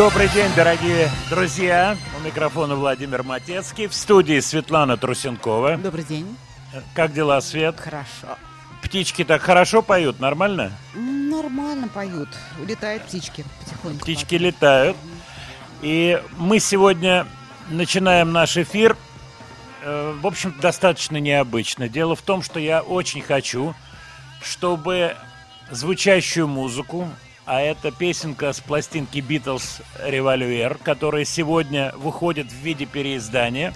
Добрый день, дорогие друзья. У микрофона Владимир Матецкий. В студии Светлана Трусенкова. Добрый день. Как дела, Свет? Хорошо. Птички так хорошо поют, нормально? Нормально поют. Улетают птички потихоньку. Птички летают. И мы сегодня начинаем наш эфир, э, в общем достаточно необычно. Дело в том, что я очень хочу, чтобы звучащую музыку, а это песенка с пластинки Beatles «Револьвер», которая сегодня выходит в виде переиздания,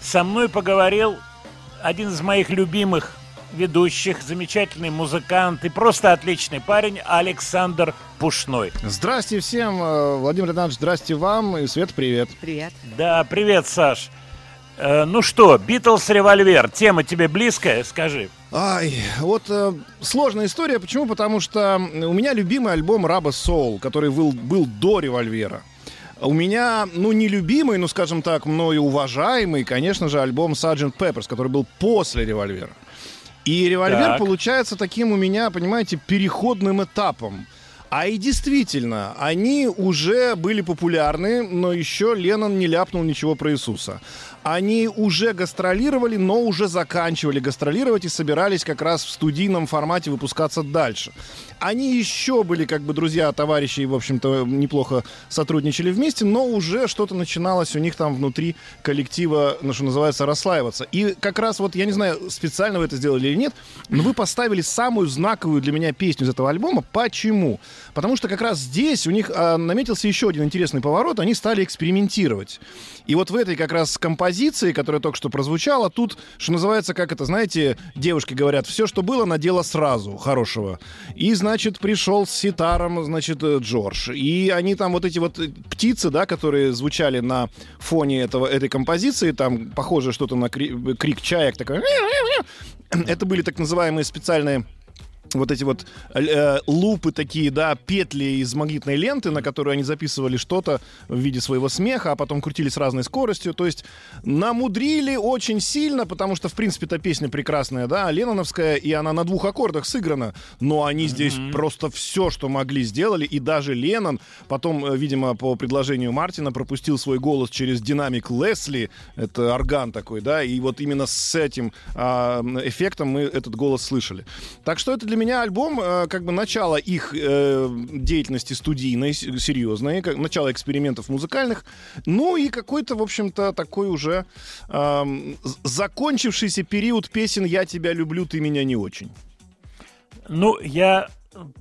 со мной поговорил один из моих любимых ведущих, замечательный музыкант и просто отличный парень Александр Пушной. Здрасте всем, э, Владимир Леонидович, здрасте вам и Свет, привет. Привет. Да, привет, Саш. Э, ну что, Битлз револьвер, тема тебе близкая, скажи. Ай, вот э, сложная история. Почему? Потому что у меня любимый альбом Раба Soul, который был, был до револьвера. У меня, ну, не любимый, но, скажем так, мною уважаемый, конечно же, альбом Sgt. Pepper's, который был после револьвера. И револьвер Так. получается таким у меня, понимаете, переходным этапом. А и действительно, они уже были популярны, но еще Леннон не ляпнул ничего про Иисуса. Они уже гастролировали, но уже заканчивали гастролировать и собирались как раз в студийном формате выпускаться дальше. Они еще были как бы друзья, товарищи и, в общем-то, неплохо сотрудничали вместе, но уже что-то начиналось у них там внутри коллектива, ну, что называется, расслаиваться. И как раз вот, я не знаю, специально вы это сделали или нет, но вы поставили самую знаковую для меня песню из этого альбома. Почему? Потому что как раз здесь у них а, наметился еще один интересный поворот. Они стали экспериментировать. И вот в этой как раз композиции, которая только что прозвучала, тут, что называется, как это, знаете, девушки говорят, все, что было, надела сразу хорошего. И, значит, пришел с ситаром, значит, э, Джордж. И они там вот эти вот э, птицы, да, которые звучали на фоне этого, этой композиции, там похоже что-то на кри- крик чаек, такой... Это были так называемые специальные вот эти вот э, лупы такие, да, петли из магнитной ленты, на которую они записывали что-то в виде своего смеха, а потом крутили с разной скоростью. То есть намудрили очень сильно, потому что, в принципе, эта песня прекрасная, да, Ленноновская, и она на двух аккордах сыграна. Но они здесь просто все, что могли, сделали. И даже Леннон потом, э, видимо, по предложению Мартина пропустил свой голос через динамик Лесли, это орган такой, да, и вот именно с этим а, эффектом мы этот голос слышали. Так что это для меня альбом, э, как бы начало их э, деятельности студийной, серьезной, как, начало экспериментов музыкальных, ну и какой-то, в общем-то, такой уже закончившийся период песен «Я тебя люблю, ты меня не очень». Ну, я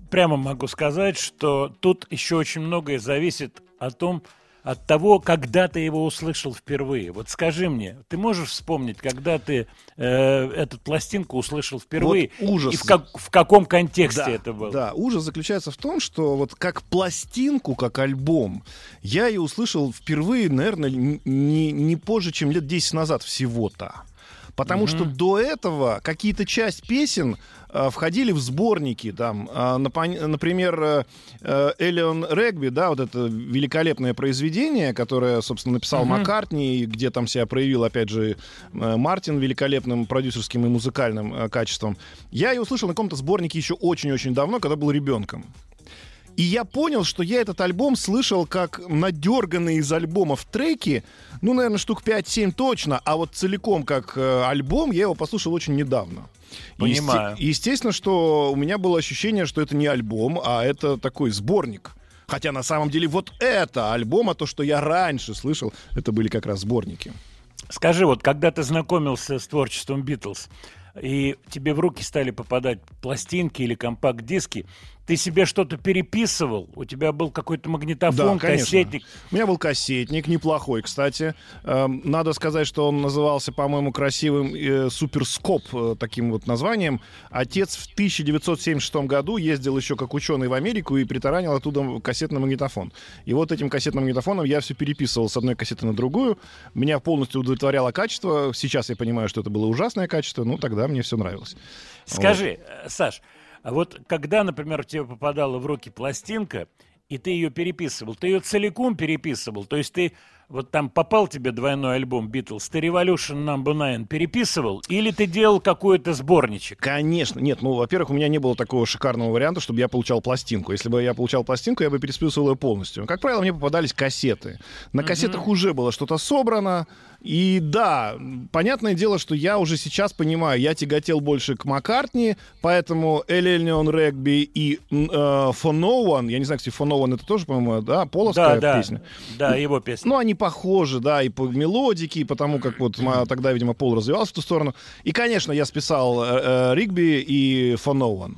прямо могу сказать, что тут еще очень многое зависит о том, от того, когда ты его услышал впервые. Вот скажи мне, ты можешь вспомнить, когда ты э, эту пластинку услышал впервые? Вот ужас. И в, как- в каком контексте да, это было? Да, ужас заключается в том, что вот как пластинку, как альбом, я ее услышал впервые, наверное, не, не позже, чем лет 10 назад всего-то. Потому что до этого какие-то часть песен э, входили в сборники. Там, напон- например, э, э, Элеон Регби, да, вот это великолепное произведение, которое, собственно, написал Маккартни, и где там себя проявил, опять же, э, Мартин великолепным продюсерским и музыкальным э, качеством. Я ее услышал на каком-то сборнике еще очень-очень давно, когда был ребенком. И я понял, что я этот альбом слышал как надерганные из альбомов треки, ну, наверное, штук 5-7 точно, а вот целиком как э, альбом я его послушал очень недавно. Понимаю. Есте- естественно, что у меня было ощущение, что это не альбом, а это такой сборник. Хотя на самом деле вот это альбом, а то, что я раньше слышал, это были как раз сборники. Скажи, вот когда ты знакомился с творчеством Битлз, и тебе в руки стали попадать пластинки или компакт-диски, ты себе что-то переписывал? У тебя был какой-то магнитофон, конечно. кассетник? У меня был кассетник, неплохой, кстати. Эм, Надо сказать, что он назывался, по-моему, красивым э, суперскоп, э, таким вот названием. Отец в 1976 году ездил еще как ученый в Америку и притаранил оттуда кассетный магнитофон. И вот этим кассетным магнитофоном я все переписывал с одной кассеты на другую. Меня полностью удовлетворяло качество. Сейчас я понимаю, что это было ужасное качество, ну тогда мне все нравилось. Скажи, э, Саш, а вот когда, например, тебе попадала в руки пластинка, и ты ее переписывал, ты ее целиком переписывал, то есть ты вот там попал тебе двойной альбом Beatles, ты Revolution Number 9 переписывал, или ты делал какой-то сборничек? Конечно. Нет, ну, во-первых, у меня не было такого шикарного варианта, чтобы я получал пластинку. Если бы я получал пластинку, я бы пересписывал ее полностью. Как правило, мне попадались кассеты. На кассетах уже было что-то собрано. И да, понятное дело, что я уже сейчас понимаю, я тяготел больше к Маккартни, поэтому Эллион Регби и э, For No One, я не знаю, кстати, For No One это тоже, по-моему, да, половская Да, да, песня. да, его песня. Ну, они похожи, да, и по мелодике, и потому как вот тогда, видимо, Пол развивался в ту сторону. И, конечно, я списал э, э, Ригби и One,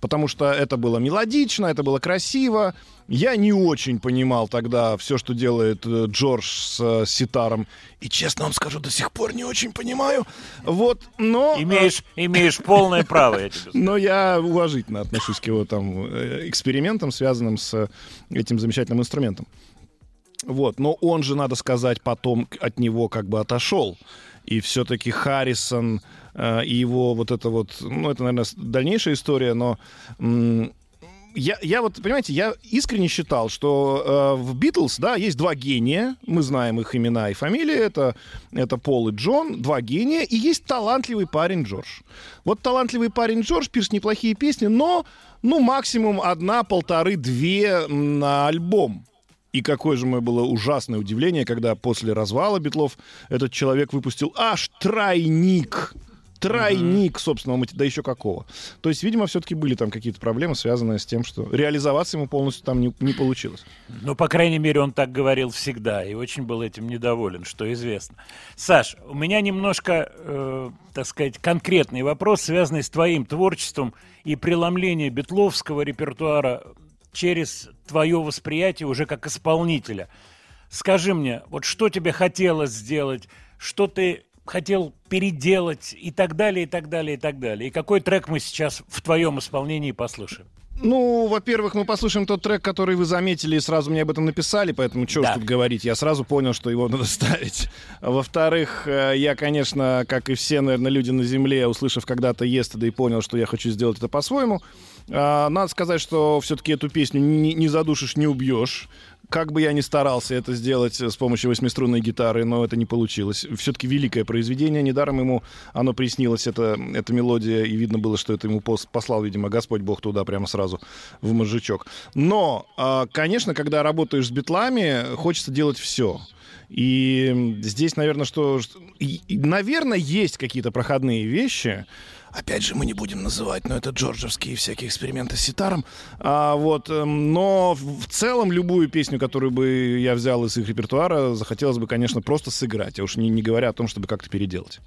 потому что это было мелодично, это было красиво. Я не очень понимал тогда все, что делает э, Джордж с э, ситаром. И, честно вам скажу, до сих пор не очень понимаю. Вот, но... э, Имеешь, имеешь полное право, я тебе скажу. но я уважительно отношусь к его там экспериментам, связанным с этим замечательным инструментом. Вот, но он же, надо сказать, потом от него как бы отошел. И все-таки Харрисон э, и его вот это вот, ну, это, наверное, дальнейшая история, но я, я вот, понимаете, я искренне считал, что э, в Битлз, да, есть два гения, мы знаем их имена и фамилии, это, это Пол и Джон, два гения, и есть талантливый парень Джордж. Вот талантливый парень Джордж пишет неплохие песни, но, ну, максимум одна, полторы, две на альбом. И какое же мое было ужасное удивление, когда после развала Битлов этот человек выпустил аж тройник. Тройник собственного мати- да еще какого. То есть, видимо, все-таки были там какие-то проблемы, связанные с тем, что реализоваться ему полностью там не, не получилось. Ну, по крайней мере, он так говорил всегда и очень был этим недоволен, что известно. Саш, у меня немножко, э, так сказать, конкретный вопрос, связанный с твоим творчеством и преломление битловского репертуара через твое восприятие уже как исполнителя. Скажи мне, вот что тебе хотелось сделать, что ты хотел переделать и так далее, и так далее, и так далее. И какой трек мы сейчас в твоем исполнении послушаем? Ну, во-первых, мы послушаем тот трек, который вы заметили и сразу мне об этом написали, поэтому что Да. уж тут говорить, я сразу понял, что его надо ставить. Во-вторых, э, я, конечно, как и все, наверное, люди на Земле, услышав когда-то Yesterday, понял, что я хочу сделать это по-своему. А, Надо сказать, что все-таки эту песню не, задушишь, не убьешь. Как бы я ни старался это сделать с помощью восьмиструнной гитары, но это не получилось. Все-таки великое произведение. Недаром ему оно приснилось, это, эта мелодия, и видно было, что это ему пос- послал, видимо, Господь Бог туда прямо сразу в мозжечок. Но, а, конечно, когда работаешь с битлами, хочется делать все. И здесь, наверное, что... наверное, есть какие-то проходные вещи. Опять же, мы не будем называть, но это джорджевские всякие эксперименты с ситаром. А, вот, эм, но в целом любую песню, которую бы я взял из их репертуара, захотелось бы, конечно, просто сыграть, а уж не, не говоря о том, чтобы как-то переделать.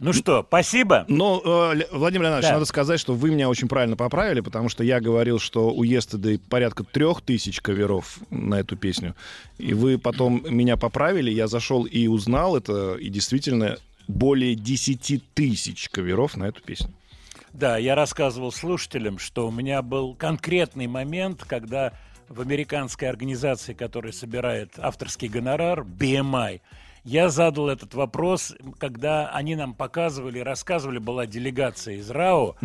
Ну что, спасибо. Но, э, Владимир Леонидович, Да. надо сказать, что вы меня очень правильно поправили, потому что я говорил, что у Yesterday порядка трех тысяч каверов на эту песню. И вы потом меня поправили, я зашел и узнал это, и действительно более 10 тысяч каверов на эту песню. Да, я рассказывал слушателям, что у меня был конкретный момент, когда в американской организации, которая собирает авторский гонорар, BMI, я задал этот вопрос, когда они нам показывали, рассказывали, была делегация из РАО,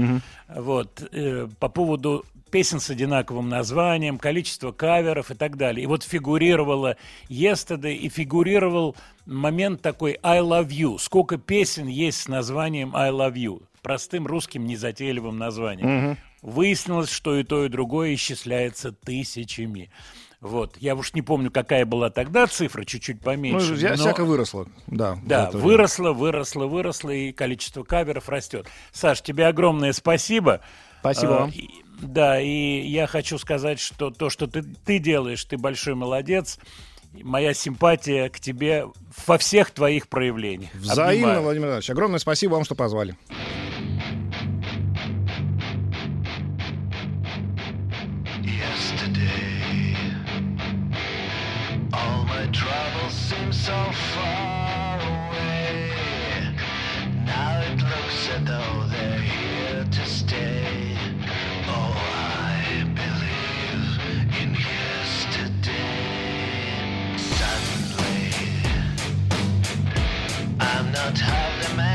вот, э, по поводу песен с одинаковым названием, количество каверов и так далее. И вот фигурировала Yesterday и фигурировал момент такой I love you. Сколько песен есть с названием I love you? Простым русским незатейливым названием. Выяснилось, что и то, и другое исчисляется тысячами. Вот. Я уж не помню, какая была тогда цифра, чуть-чуть Ну, поменьше. я но- всяко выросло. Да, Да, выросло, выросло, выросло, и количество каверов растет. Саш, тебе огромное спасибо. Спасибо А, вам. и- да, и я хочу сказать, что то, что ты, ты делаешь, ты большой молодец. Моя симпатия к тебе во всех твоих проявлениях. Взаимно, Обнимаю. Владимир Иванович. Огромное спасибо вам, что позвали. yesterday. All my troubles seem so far away. Now it looks as though they're here to stay. But have them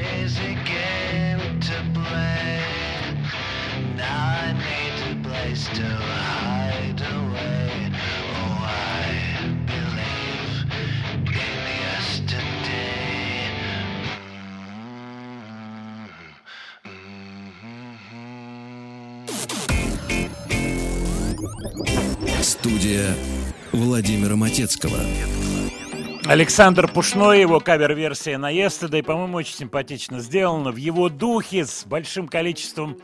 Oh. Студия Владимира Матецкого. Александр Пушной, его кавер-версия на Yesterday, по-моему, очень симпатично сделано. В его духе, с большим количеством,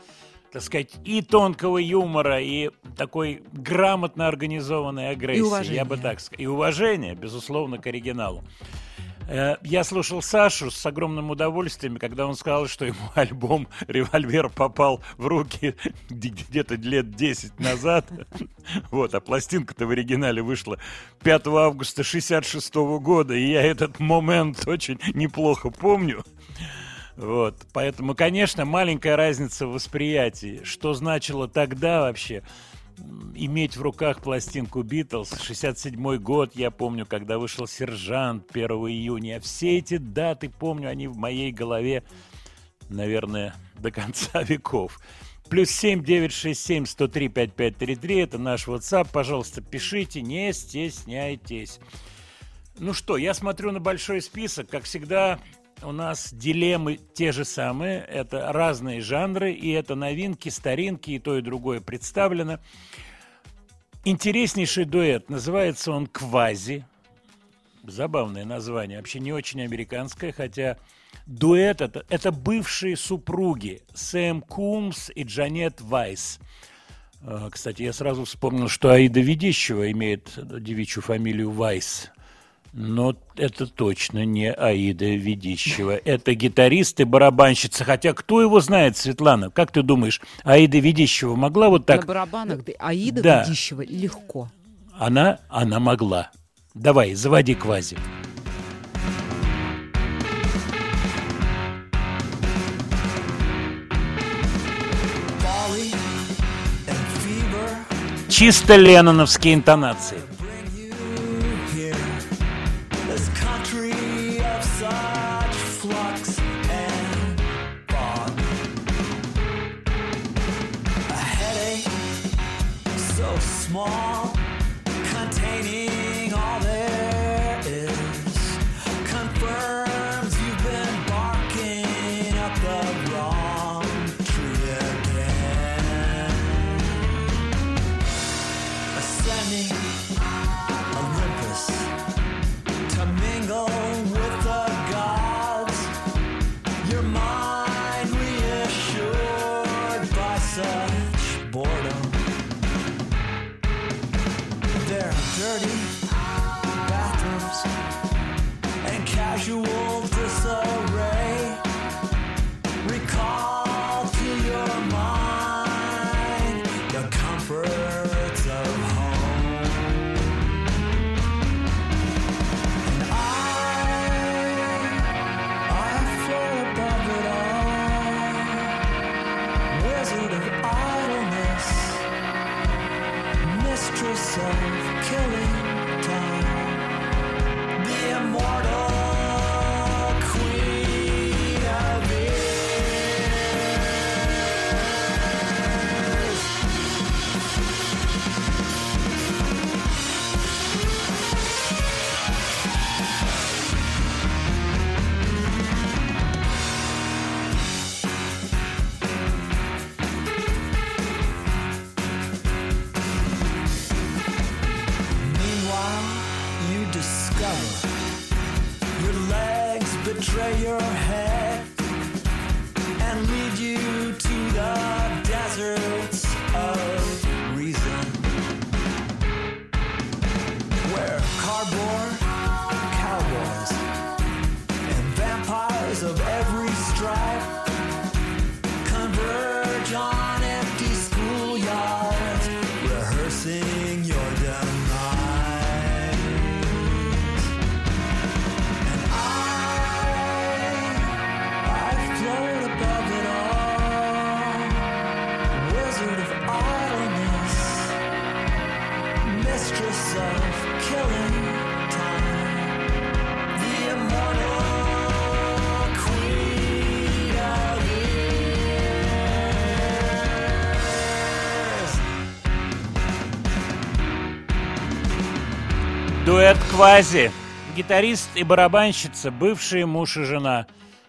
так сказать, и тонкого юмора, и такой грамотно организованной агрессии. уважения. Я бы так сказал. И уважение, безусловно, к оригиналу. Э, Я слушал Сашу с огромным удовольствием, когда он сказал, что ему альбом «Револьвер» попал в руки где- где-то лет 10 назад. Вот, а пластинка-то в оригинале вышла 5 августа 66 года, и я этот момент очень неплохо помню. Вот, поэтому, конечно, маленькая разница в восприятии. Что значило тогда вообще иметь в руках пластинку Битлз, 67 год, я помню, когда вышел «Сержант» 1 июня. Все эти даты, помню, они в моей голове, наверное, до конца веков. Плюс 7 967 103 5533 это наш WhatsApp. Пожалуйста, пишите, не стесняйтесь. Ну что, я смотрю на большой список. Как всегда, у нас дилеммы те же самые. Это разные жанры, и это новинки, старинки, и то, и другое представлено. Интереснейший дуэт. Называется он «Квази». Забавное название. Вообще не очень американское, хотя дуэт это, это бывшие супруги Сэм Кумс и Джанет Вайс. А, Кстати, я сразу вспомнил, что Аида Ведищева имеет девичью фамилию Вайс. Но это точно не Аида Ведищева. Это гитарист и барабанщица. Хотя кто его знает, Светлана? Как ты думаешь, Аида Ведищева могла вот На так? барабанах да, Аида Да. Ведищева легко. Она, она могла. Давай, заводи квази. Чисто ленноновские интонации. more. Квази. Гитарист и барабанщица, бывшие муж и жена.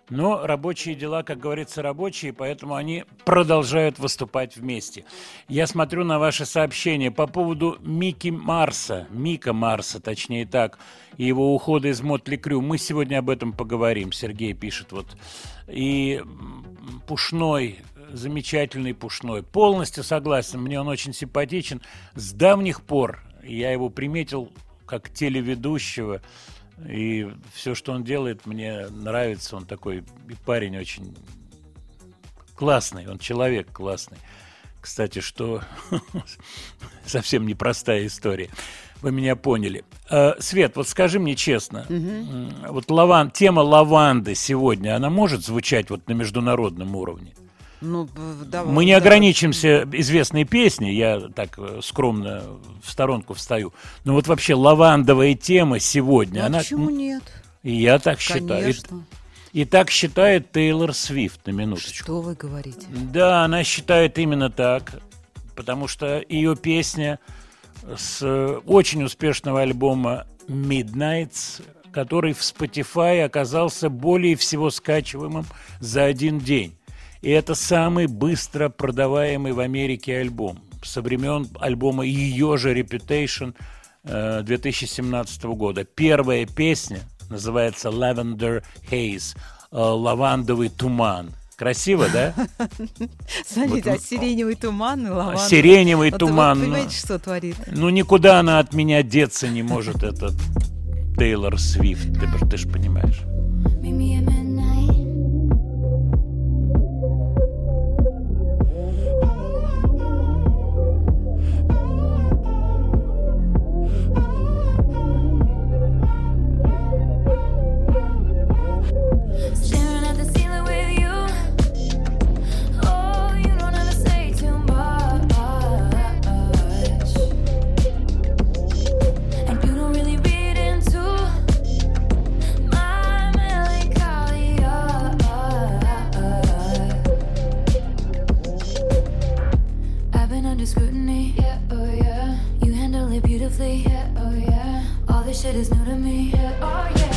Но рабочие дела, как говорится, рабочие, поэтому они продолжают выступать вместе. Я смотрю на ваши сообщения по поводу Мики Марса, Мика Марса, точнее так, и его ухода из Мотли Крю. Мы сегодня об этом поговорим, Сергей пишет вот. И Пушной, замечательный Пушной. Полностью согласен, мне он очень симпатичен. С давних пор я его приметил как телеведущего, и все, что он делает, мне нравится. Он такой и парень очень классный, он человек классный. Кстати, что совсем непростая история. Вы меня поняли. Э, Свет, вот скажи мне честно, м, вот лаван, тема лаванды сегодня, она может звучать вот на международном уровне? Ну, давай, Мы не давай. ограничимся известной песней, я так э, скромно в сторонку встаю. Но вот вообще лавандовая тема сегодня, Ну, она... почему нет? И я так считаю. Конечно. И, и так считает Тейлор Свифт, на минуточку. Что вы говорите? Да, она считает именно так, потому что ее песня с э, очень успешного альбома Midnights, который в Spotify оказался более всего скачиваемым за один день. И это самый быстро продаваемый в Америке альбом со времен альбома ее же Reputation э, 2017 года. Первая песня называется Lavender Haze, э, лавандовый туман. Красиво, да? Смотрите, а сиреневый туман и лаванда. Сиреневый Вот вы туман. понимаете, что творит? Ну, никуда она от меня деться не может, этот Тейлор Свифт, ты, ты же понимаешь. Under scrutiny. Yeah, oh yeah. You handle it beautifully. Yeah, oh yeah. All this shit is new to me. Yeah, oh yeah.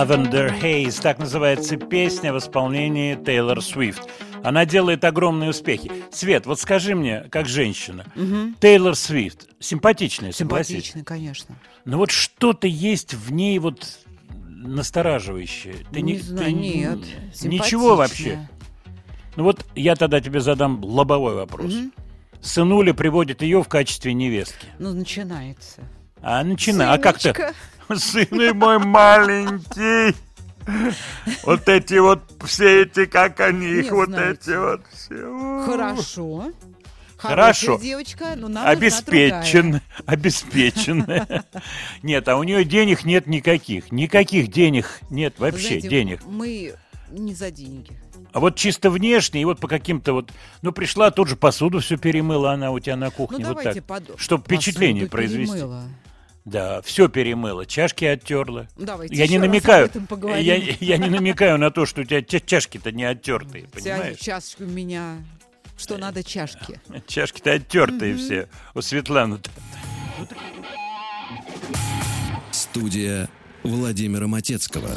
Lavender Haze, так называется песня в исполнении Тейлор Свифт. Она делает огромные успехи. Свет, вот скажи мне, как женщина, Тейлор Свифт, симпатичная? Симпатичный, конечно. Но вот что-то есть в ней вот настораживающее. Ты Не знаю, нет, Ничего вообще. симпатичная. Ну вот я тогда тебе задам лобовой вопрос. Сынуля приводит ее в качестве невестки. Ну, начинается. А начинай. А как ты? Сыночка. Сын мой маленький. Вот эти вот, все эти, как они, Не их вот знаете. эти вот все. Хорошо. Хорошо. Хорошая девочка, но нам Обеспечен, обеспечен. Нет, а у нее денег нет никаких. Никаких денег нет вообще, Знаете, денег. Мы не за деньги. А вот чисто внешне, и вот по каким-то вот... Ну, пришла, тут же посуду все перемыла она у тебя на Ну, кухне. вот давайте так. под... Чтоб впечатление произвести. перемыла. Да, все перемыла, чашки оттерла. Давайте Я не раз намекаю, об этом поговорим. я, я не намекаю на то, что у тебя ча- чашки-то не оттертые, Вся понимаешь? чашка у меня... Что надо чашки. Чашки-то оттертые все. У Светланы-то. Студия Владимира Матецкого.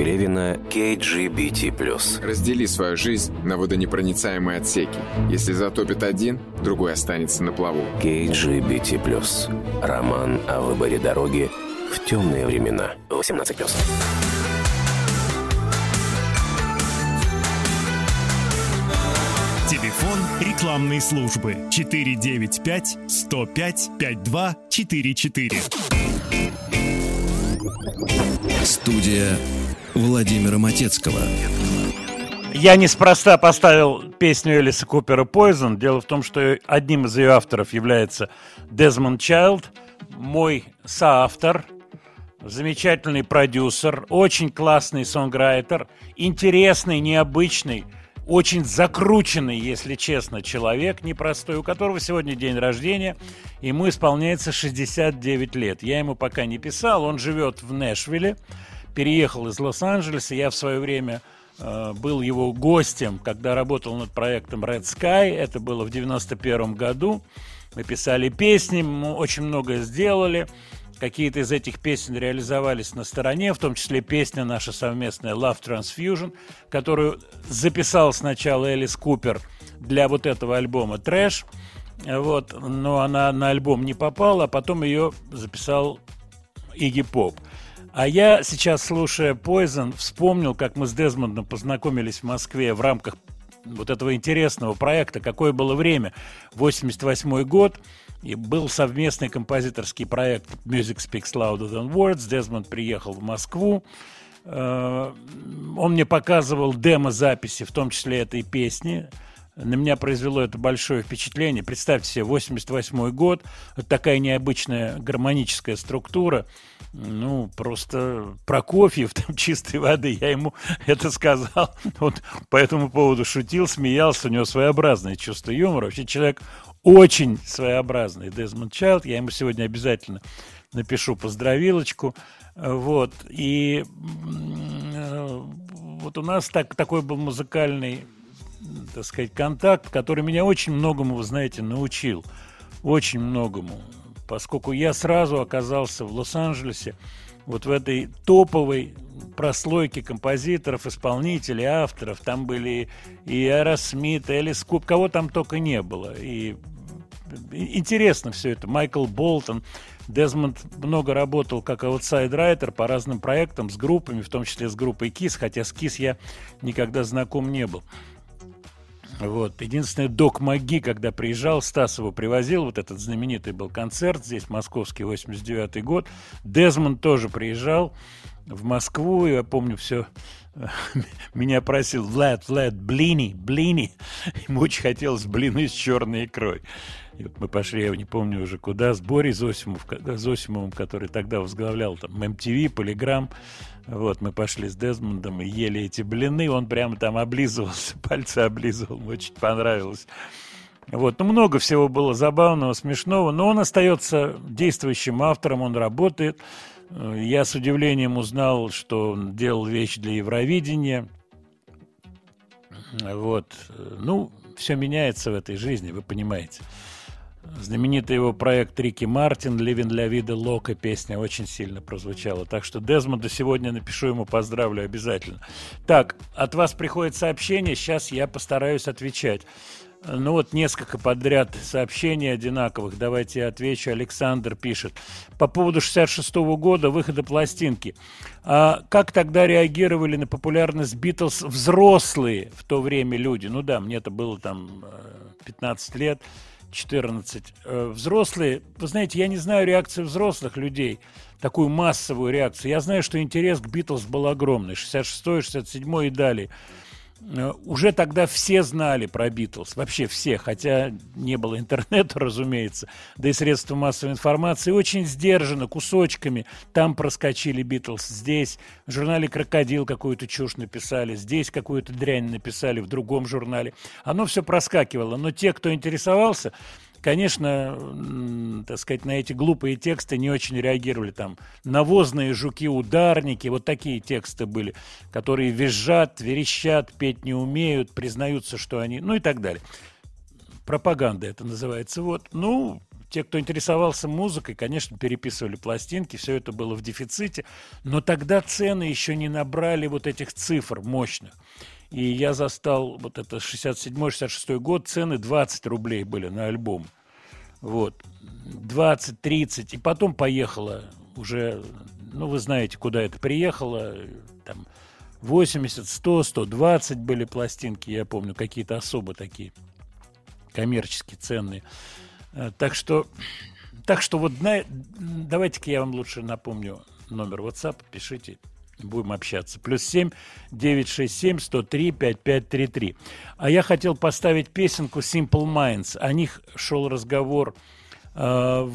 Пелевина «KGBT+.» Раздели свою жизнь на водонепроницаемые отсеки. Если затопит один, другой останется на плаву. «KGBT+.» Роман о выборе дороги в темные времена. 18+. Телефон рекламной службы 495 105 5244. Студия Владимира Матецкого. Я неспроста поставил песню Элиса Купера «Poison». Дело в том, что одним из ее авторов является Дезмонд Чайлд, мой соавтор, замечательный продюсер, очень классный сонграйтер, интересный, необычный, очень закрученный, если честно, человек непростой, у которого сегодня день рождения, ему исполняется 69 лет. Я ему пока не писал, он живет в Нэшвилле, переехал из Лос-Анджелеса, я в свое время э, был его гостем, когда работал над проектом Red Sky, это было в 91 году, мы писали песни, мы очень многое сделали, Какие-то из этих песен реализовались на стороне, в том числе песня наша совместная Love Transfusion, которую записал сначала Элис Купер для вот этого альбома «Трэш», вот, но она на альбом не попала, а потом ее записал Игги Поп. А я сейчас, слушая Poison, вспомнил, как мы с Дезмондом познакомились в Москве в рамках вот этого интересного проекта «Какое было время?» 88 год. И был совместный композиторский проект Music Speaks Louder Than Words. Дезмонд приехал в Москву. Э, Он мне показывал демо-записи, в том числе этой песни. На меня произвело это большое впечатление. Представьте себе, 88 год, вот такая необычная гармоническая структура. Ну, просто Прокофьев, там чистой воды, я ему это сказал. Вот по этому поводу шутил, смеялся, у него своеобразное чувство юмора. Вообще человек очень своеобразный, Дезмонд Чайлд. Я ему сегодня обязательно напишу поздравилочку. Вот. И э, вот у нас так, такой был музыкальный так сказать, контакт, который меня очень многому, вы знаете, научил. Очень многому. Поскольку я сразу оказался в Лос-Анджелесе, вот в этой топовой прослойке композиторов, исполнителей, авторов. Там были и Аэросмит, и Элис Купер, кого там только не было. И интересно все это. Майкл Болтон, Дезмонд много работал как outside writer по разным проектам с группами, в том числе с группой KISS, хотя с KISS я никогда знаком не был. Вот. Единственное, Док Маги, когда приезжал, Стас его привозил, вот этот знаменитый был концерт здесь, московский, 89 год. Дезмонд тоже приезжал в Москву, я помню все, меня просил Влад, Влад, блини, блини. Ему очень хотелось блины с черной икрой. И вот мы пошли, я не помню уже куда, с Борей Зосимов, Зосимовым, который тогда возглавлял там MTV, Полиграм. Вот, мы пошли с Дезмондом и ели эти блины, он прямо там облизывался, пальцы облизывал, мне очень понравилось. Вот, ну, много всего было забавного, смешного, но он остается действующим автором, он работает. Э, Я с удивлением узнал, что он делал вещи для Евровидения. Вот, э, ну, все меняется в этой жизни, вы понимаете. Знаменитый его проект Рики Мартин «Living для вида Лока» песня очень сильно прозвучала. Так что Дезмонда сегодня напишу ему, поздравлю обязательно. Так, от вас приходит сообщение, сейчас я постараюсь отвечать. Ну вот несколько подряд сообщений одинаковых. Давайте я отвечу. Александр пишет. По поводу 66 года выхода пластинки. А как тогда реагировали на популярность Битлз взрослые в то время люди? Ну да, мне это было там э, 15 лет. 14. Э, Взрослые, вы знаете, я не знаю реакции взрослых людей, такую массовую реакцию. Я знаю, что интерес к Битлз был огромный, 66 67 и далее. Э, Уже тогда все знали про Битлз, вообще все, хотя не было интернета, разумеется, да и средства массовой информации очень сдержанно, кусочками. Там проскочили Битлз, здесь в журнале «Крокодил» какую-то чушь написали, здесь какую-то дрянь написали в другом журнале. Оно все проскакивало, но те, кто интересовался, конечно, так сказать, на эти глупые тексты не очень реагировали. Там навозные жуки-ударники, вот такие тексты были, которые визжат, верещат, петь не умеют, признаются, что они... Ну и так далее. Пропаганда это называется. Вот, ну, те, кто интересовался музыкой, конечно, переписывали пластинки, все это было в дефиците, но тогда цены еще не набрали вот этих цифр мощных. И я застал вот это 67-66 год, цены 20 рублей были на альбом. Вот. 20-30. И потом поехала уже, ну, вы знаете, куда это приехало. Там 80, 100, 120 были пластинки, я помню, какие-то особо такие коммерчески ценные. Э, Так что, так что вот давайте-ка я вам лучше напомню номер WhatsApp, пишите, будем общаться. Плюс 7 967 103 5533. А я хотел поставить песенку Simple Minds. О них шел разговор э,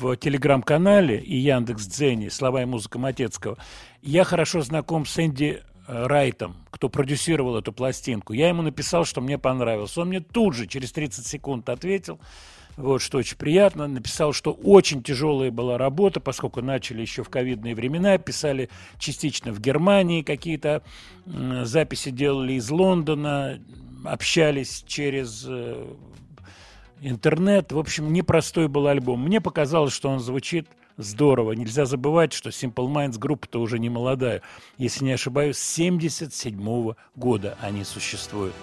в телеграм-канале и Яндекс Дзене «Слова и музыка Матецкого». Я хорошо знаком с Энди э, Райтом, кто продюсировал эту пластинку. Я ему написал, что мне понравилось. Он мне тут же, через 30 секунд, ответил, вот, что очень приятно. Написал, что очень тяжелая была работа, поскольку начали еще в ковидные времена, писали частично в Германии, какие-то м, записи делали из Лондона, общались через э, интернет. В общем, непростой был альбом. Мне показалось, что он звучит здорово. Нельзя забывать, что Simple Minds группа-то уже не молодая. Если не ошибаюсь, с 77 года они существуют.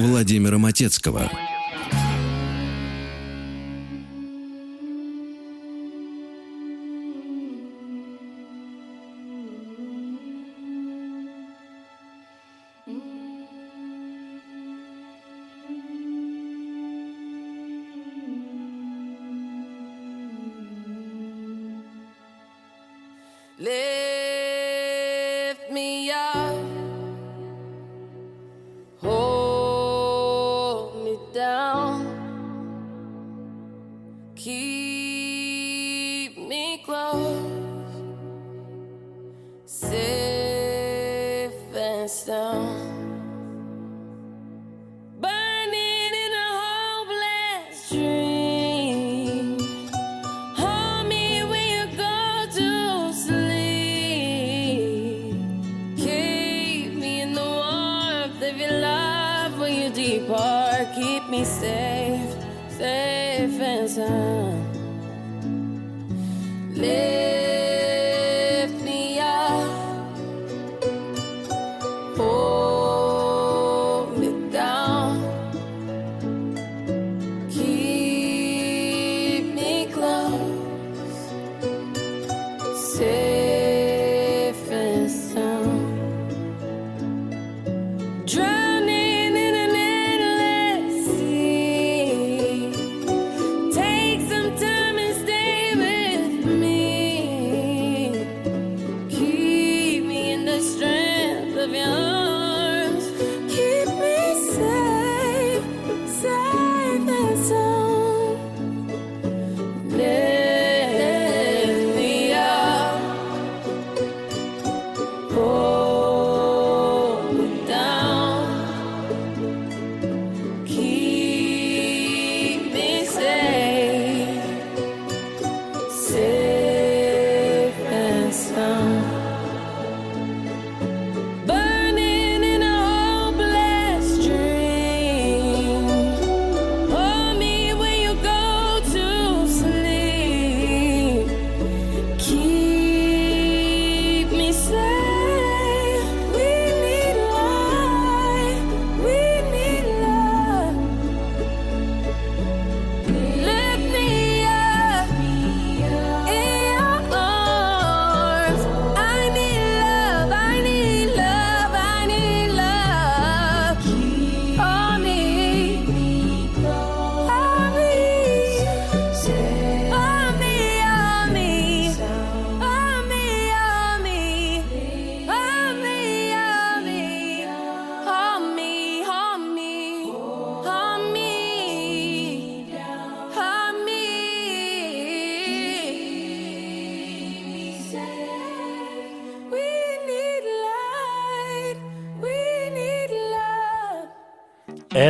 Владимира Матецкого.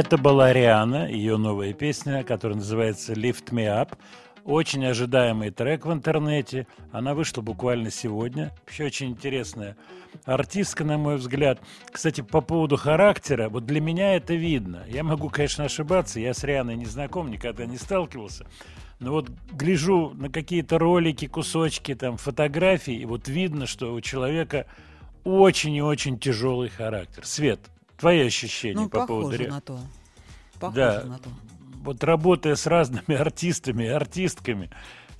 Это была Риана, ее новая песня, которая называется «Lift Me Up». Очень ожидаемый трек в интернете. Она вышла буквально сегодня. Вообще очень интересная артистка, на мой взгляд. Кстати, по поводу характера, вот для меня это видно. Я могу, конечно, ошибаться. Я с Рианой не знаком, никогда не сталкивался. Но вот гляжу на какие-то ролики, кусочки, там, фотографии, и вот видно, что у человека очень и очень тяжелый характер. Свет, твои ощущения Ну, по поводу похоже Ри- на то. Похоже Да. на то. вот работая с разными артистами и артистками,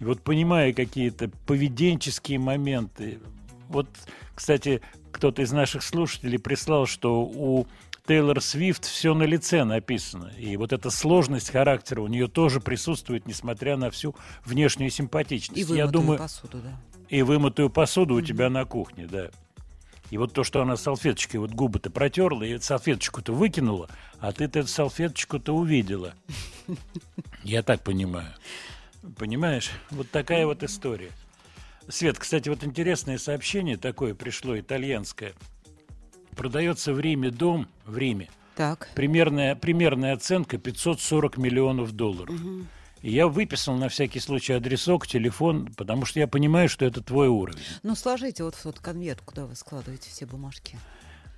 и вот понимая какие-то поведенческие моменты. Вот, кстати, кто-то из наших слушателей прислал, что у Тейлор Свифт все на лице написано. И вот эта сложность характера у нее тоже присутствует, несмотря на всю внешнюю симпатичность. И Я вымытую думаю, посуду, да. и вымытую посуду у тебя на кухне, да. И вот то, что она салфеточкой вот губы-то протерла, и салфеточку-то выкинула, а ты-то эту салфеточку-то увидела. Я так понимаю. Понимаешь? Вот такая вот история. Свет, кстати, вот интересное сообщение такое пришло, итальянское. Продается в Риме дом, в Риме, Так. примерная, примерная оценка 540 миллионов долларов. И я выписал на всякий случай адресок, телефон, потому что я понимаю, что это твой уровень. Ну, сложите вот в тот конверт, куда вы складываете все бумажки.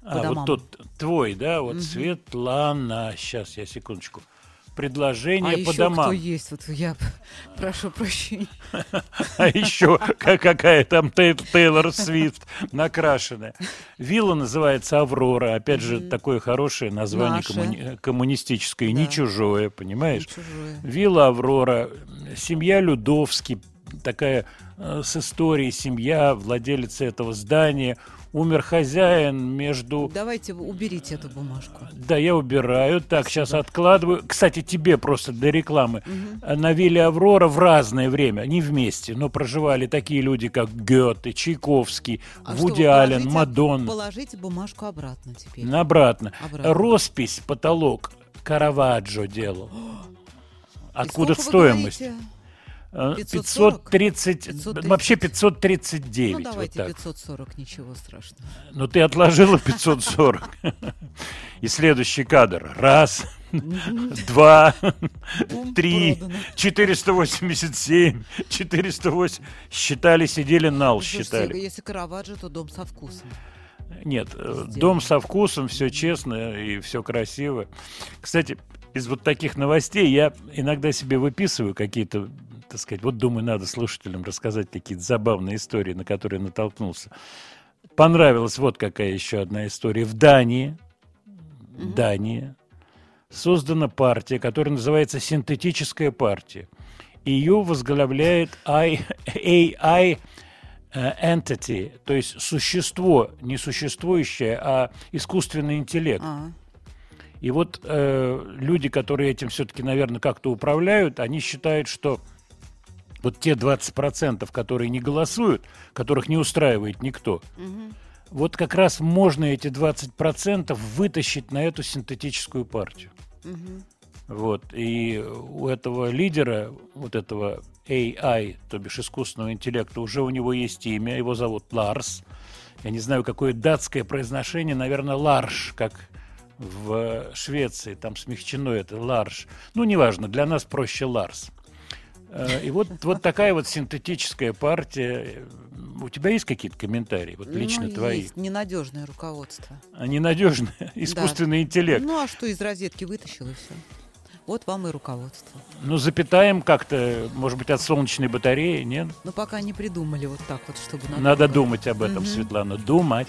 По А, домам. вот тот твой, да, вот Мгм. Светлана. Сейчас, я секундочку. Предложение а по еще домам. кто есть? Вот я прошу прощения. А еще ка- какая там Тей- Тейлор Свифт накрашенная. Вилла называется Аврора. Опять же, такое хорошее название коммунистическое. Не чужое, понимаешь? Вилла Аврора. Семья Людовский. Такая э, с историей семья, владелица этого здания. Умер хозяин между... Давайте уберите эту бумажку. Да, я убираю. Так, сейчас откладываю. Кстати, тебе просто для рекламы. На вилле Аврора в разное время, не вместе, но проживали такие люди, как Гёте, Чайковский, А что Вуди вы Аллен, Мадонна. Положите бумажку обратно теперь. Обратно. Обратно. Роспись, потолок Караваджо делал. Откуда стоимость? говорите? Э, 540? 530, 530. вообще 539. Ну, давайте вот так. 540, ничего страшного. Но ты отложила 540. И следующий кадр. Раз, два, три, 487, 408. Считали, сидели, нал считали. если Караваджо, то дом со вкусом. Нет, э, дом со вкусом, все честно и все красиво. Кстати, из вот таких новостей я иногда себе выписываю какие-то, так сказать, вот думаю, надо слушателям рассказать какие-то забавные истории, на которые натолкнулся. Понравилась вот какая еще одна история. В Дании, Дании создана партия, которая называется синтетическая партия. Ее возглавляет AI э, entity, то есть существо, не существующее, а искусственный интеллект. А, И вот э, люди, которые этим все-таки, наверное, как-то управляют, они считают, что вот те 20%, которые не голосуют, которых не устраивает никто, вот как раз можно эти 20% вытащить на эту синтетическую партию. Вот. И у этого лидера, вот этого AI, то бишь искусственного интеллекта, уже у него есть имя, его зовут Ларс. Я не знаю, какое датское произношение, наверное, Ларш, как в Швеции, там смягчено это, Ларш. Ну, неважно, для нас проще Ларс. Э, И вот, вот такая вот синтетическая партия. У тебя есть какие-то комментарии, вот лично ну, твои? Есть ненадежное руководство. Они надежные, искусственный интеллект. Ну, а что из розетки вытащил и все. Вот вам и руководство. Ну, запитаем как-то, может быть, от солнечной батареи, нет? Но пока не придумали вот так вот, чтобы... надолго. Надо думать об этом, Мгм. Светлана, думать.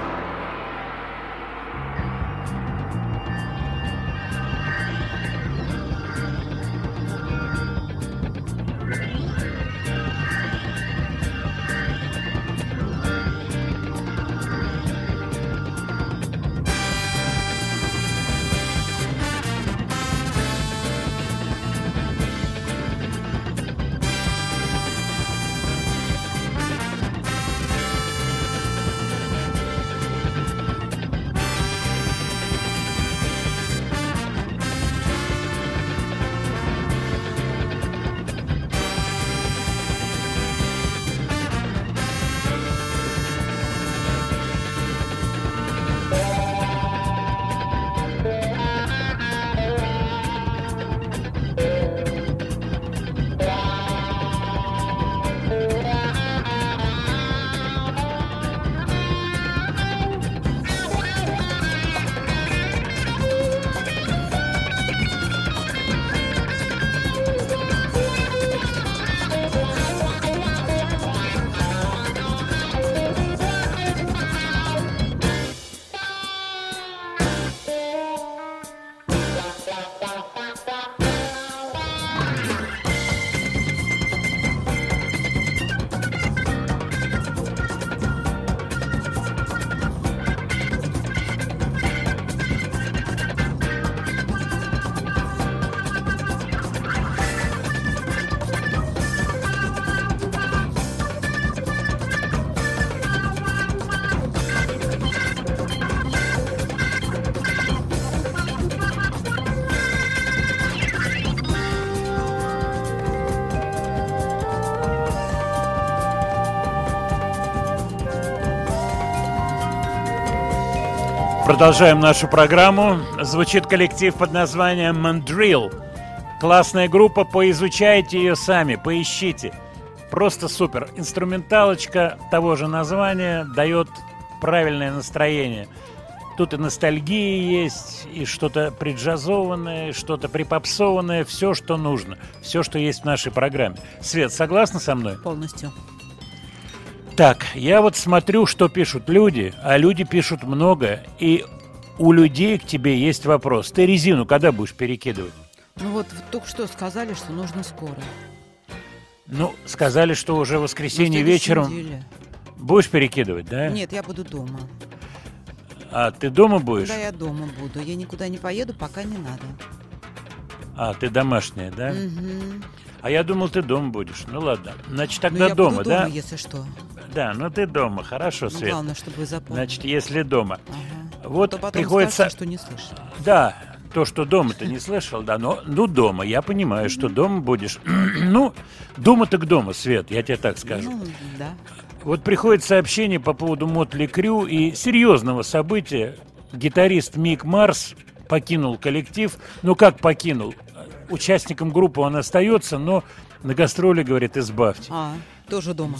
Продолжаем нашу программу. Звучит коллектив под названием Mandrill. Классная группа, поизучайте ее сами, поищите. Просто супер. Инструменталочка того же названия дает правильное настроение. Тут и ностальгия есть, и что-то приджазованное, и что-то припопсованное, все, что нужно, все, что есть в нашей программе. Свет, согласна со мной? Полностью. Так, я вот смотрю, что пишут люди, а люди пишут много, и у людей к тебе есть вопрос. Ты резину когда будешь перекидывать? Ну вот только что сказали, что нужно скоро. Ну, сказали, что уже в воскресенье следующей вечером неделе. будешь перекидывать, да? Нет, я буду дома. А ты дома будешь? Да, я дома буду. Я никуда не поеду, пока не надо. А, ты домашняя, да? Мгм. А я думал, ты дома будешь. Ну ладно. Значит, Ну, тогда я дома, буду да? дома, если что. Да, ну ты дома, хорошо, Ну, Свет. главное, чтобы вы запомнили. Значит, если дома. Ага. Вот А то потом приходится... скажете, что не слышали. Да, то, что дома ты не слышал, да, но ну дома, я понимаю, что дома будешь. ну, дома так дома, Свет, я тебе так скажу. Ну, да. Вот приходит сообщение по поводу Мотли Крю и серьезного события. Гитарист Мик Марс покинул коллектив. Ну как покинул? Участником группы он остается, но на гастроли, говорит, избавьте. А, тоже дома.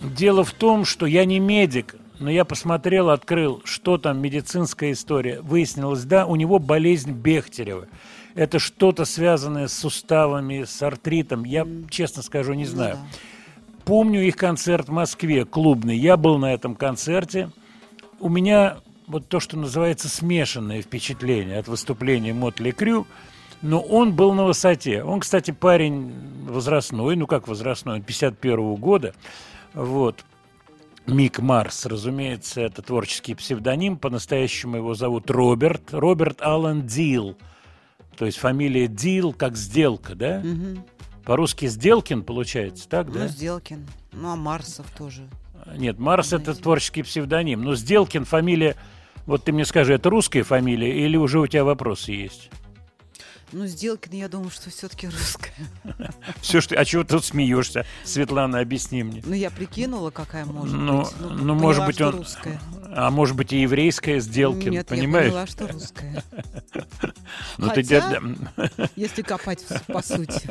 Дело в том, что я не медик, но я посмотрел, открыл, что там медицинская история. Выяснилось, да, у него болезнь Бехтерева. Это что-то связанное с суставами, с артритом. Я, честно скажу, не знаю. Ну Помню их концерт в Москве, клубный. Я был на этом концерте. У меня вот то, что называется смешанное впечатление от выступления Мотли Крю. Но он был на высоте. Он, кстати, парень возрастной, ну как возрастной, он 51 года. Вот. Мик Марс, разумеется, это творческий псевдоним. По-настоящему его зовут Роберт. Роберт Аллен Дил. То есть фамилия Дил как сделка, да? Мгм. По-русски Сделкин получается, так, Ну, да? Сделкин. Ну, а Марсов тоже. Нет, Марс это творческий псевдоним. Но Сделкин фамилия, вот ты мне скажи, это русская фамилия или уже у тебя вопросы есть? Ну, Сделкин, я думаю, что все-таки русская. Все, что... А чего тут смеешься? Светлана, объясни мне. Ну, я прикинула, какая может Ну, быть. ну, может поняла, быть, он... русская. А может быть, и еврейская Сделкин, Нет, понимаешь? я поняла, что русская. Ну, ты Хотя, де- если копать по сути.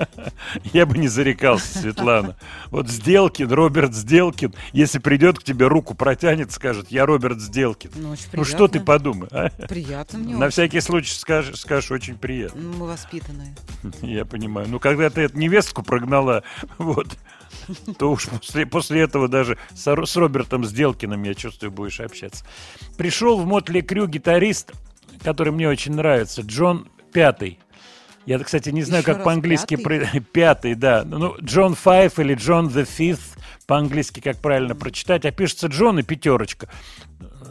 Я бы не зарекался, Светлана. Вот Сделкин, Роберт Сделкин, если придет к тебе, руку протянет, скажет, я Роберт Сделкин. Ну, очень Ну что ты подумай, а? Приятно мне На очень. всякий случай скажешь, скажешь очень приятно. Ну, Мы воспитанные. Я понимаю. Ну, когда ты эту невестку прогнала, вот, то уж после, после этого даже с, с Робертом Сделкиным, я чувствую, будешь общаться. Пришел в Мотли Крю гитарист, который мне очень нравится, Джон Пятый. Я, кстати, не знаю, Еще как по-английски... пятый? Пятый, да. Ну, Джон Файв или Джон the Fifth, по-английски как правильно прочитать. А пишется Джон и пятерочка.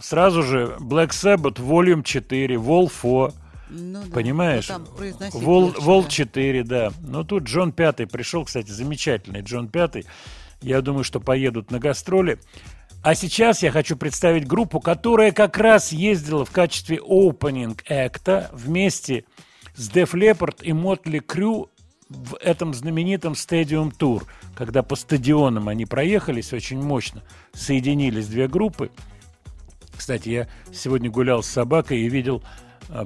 Сразу же Black Sabbath, Volume 4, Vol 4. Ну, да. Понимаешь? Ну, Вол, Вол да. 4, да. Но тут Джон Пятый пришел, кстати, замечательный Джон Пятый. Я думаю, что поедут на гастроли. А сейчас я хочу представить группу, которая как раз ездила в качестве opening акта вместе с Def Leppard и Motley Crue в этом знаменитом Stadium Tour, когда по стадионам они проехались очень мощно, соединились две группы. Кстати, я сегодня гулял с собакой и видел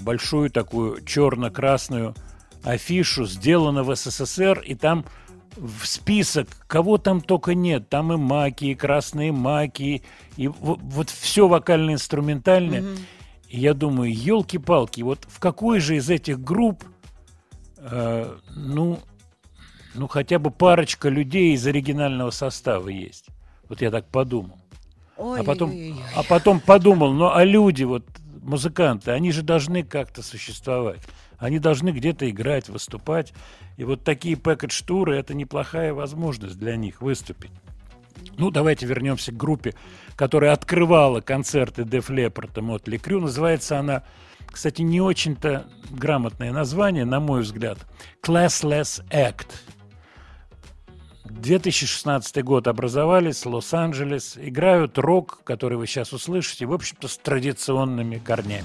большую такую черно-красную афишу, сделано в СССР, и там в список, кого там только нет. Там и маки, и красные маки, и во- вот все вокально-инструментальное. И я думаю, елки-палки, вот в какой же из этих групп, э, ну, ну, хотя бы парочка людей из оригинального состава есть. Вот я так подумал. А потом, а потом подумал, ну а люди, вот музыканты, они же должны как-то существовать. Они должны где-то играть, выступать. И вот такие пэкэдж-туры – это неплохая возможность для них выступить. Ну, давайте вернемся к группе, которая открывала концерты Def Leppard и Motley Crue. Называется она, кстати, не очень-то грамотное название, на мой взгляд. Classless Act. 2016 год образовались, Лос-Анджелес. Играют рок, который вы сейчас услышите, в общем-то, с традиционными корнями.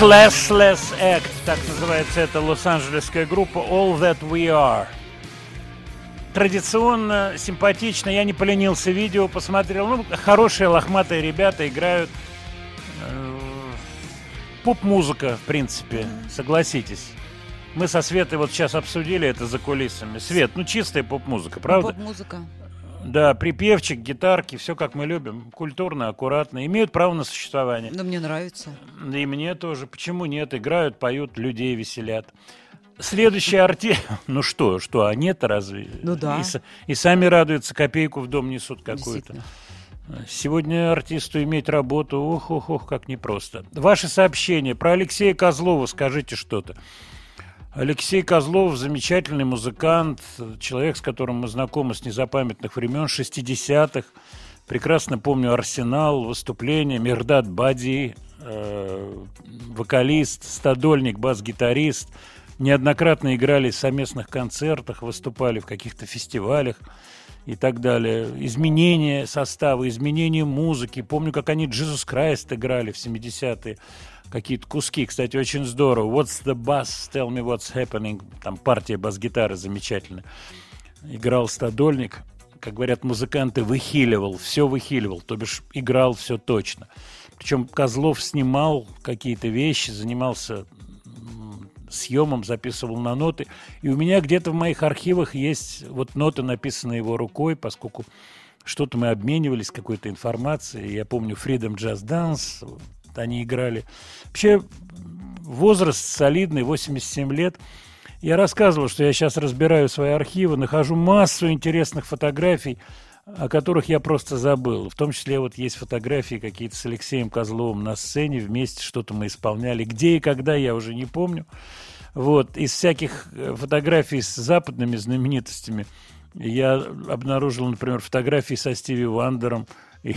Classless Act, так называется эта лос-анджелесская группа All That We Are. Традиционно, симпатично, я не поленился видео, посмотрел. Ну, хорошие лохматые ребята играют. э, Поп-музыка, в принципе, согласитесь. Мы со Светой вот сейчас обсудили это за кулисами. Свет, ну чистая поп-музыка, правда? Поп-музыка. Да, припевчик, гитарки, все как мы любим. Культурно, аккуратно. Имеют право на существование. Но мне нравится. И мне тоже. Почему нет? Играют, поют, людей веселят. Следующий арти... Ну что, что, а нет разве? Ну да. И, и сами радуются, копейку в дом несут какую-то. Сегодня артисту иметь работу, ох, ох, ох, как непросто. Ваши сообщения про Алексея Козлова скажите что-то. Алексей Козлов замечательный музыкант, человек, с которым мы знакомы с незапамятных времен, 60-х. Прекрасно помню «Арсенал», выступления, Мирдат Бади, э, вокалист, стадольник, бас-гитарист. Неоднократно играли в совместных концертах, выступали в каких-то фестивалях и так далее. Изменение состава, изменение музыки. Помню, как они Jesus Christ играли в 70-е. Какие-то куски, кстати, очень здорово. What's the bass? Tell me what's happening. Там партия бас-гитары замечательная. Играл стадольник. Как говорят музыканты, выхиливал, все выхиливал, то бишь играл все точно. Причем Козлов снимал какие-то вещи, занимался съемом, записывал на ноты. И у меня где-то в моих архивах есть вот ноты, написанные его рукой, поскольку что-то мы обменивались какой-то информацией. Я помню Freedom Jazz Dance, они играли. Вообще возраст солидный, 87 лет. Я рассказывал, что я сейчас разбираю свои архивы, нахожу массу интересных фотографий, о которых я просто забыл. В том числе вот есть фотографии какие-то с Алексеем Козловым на сцене, вместе что-то мы исполняли. Где и когда, я уже не помню. Вот, из всяких э, фотографий с западными знаменитостями я обнаружил, например, фотографии со Стиви Вандером.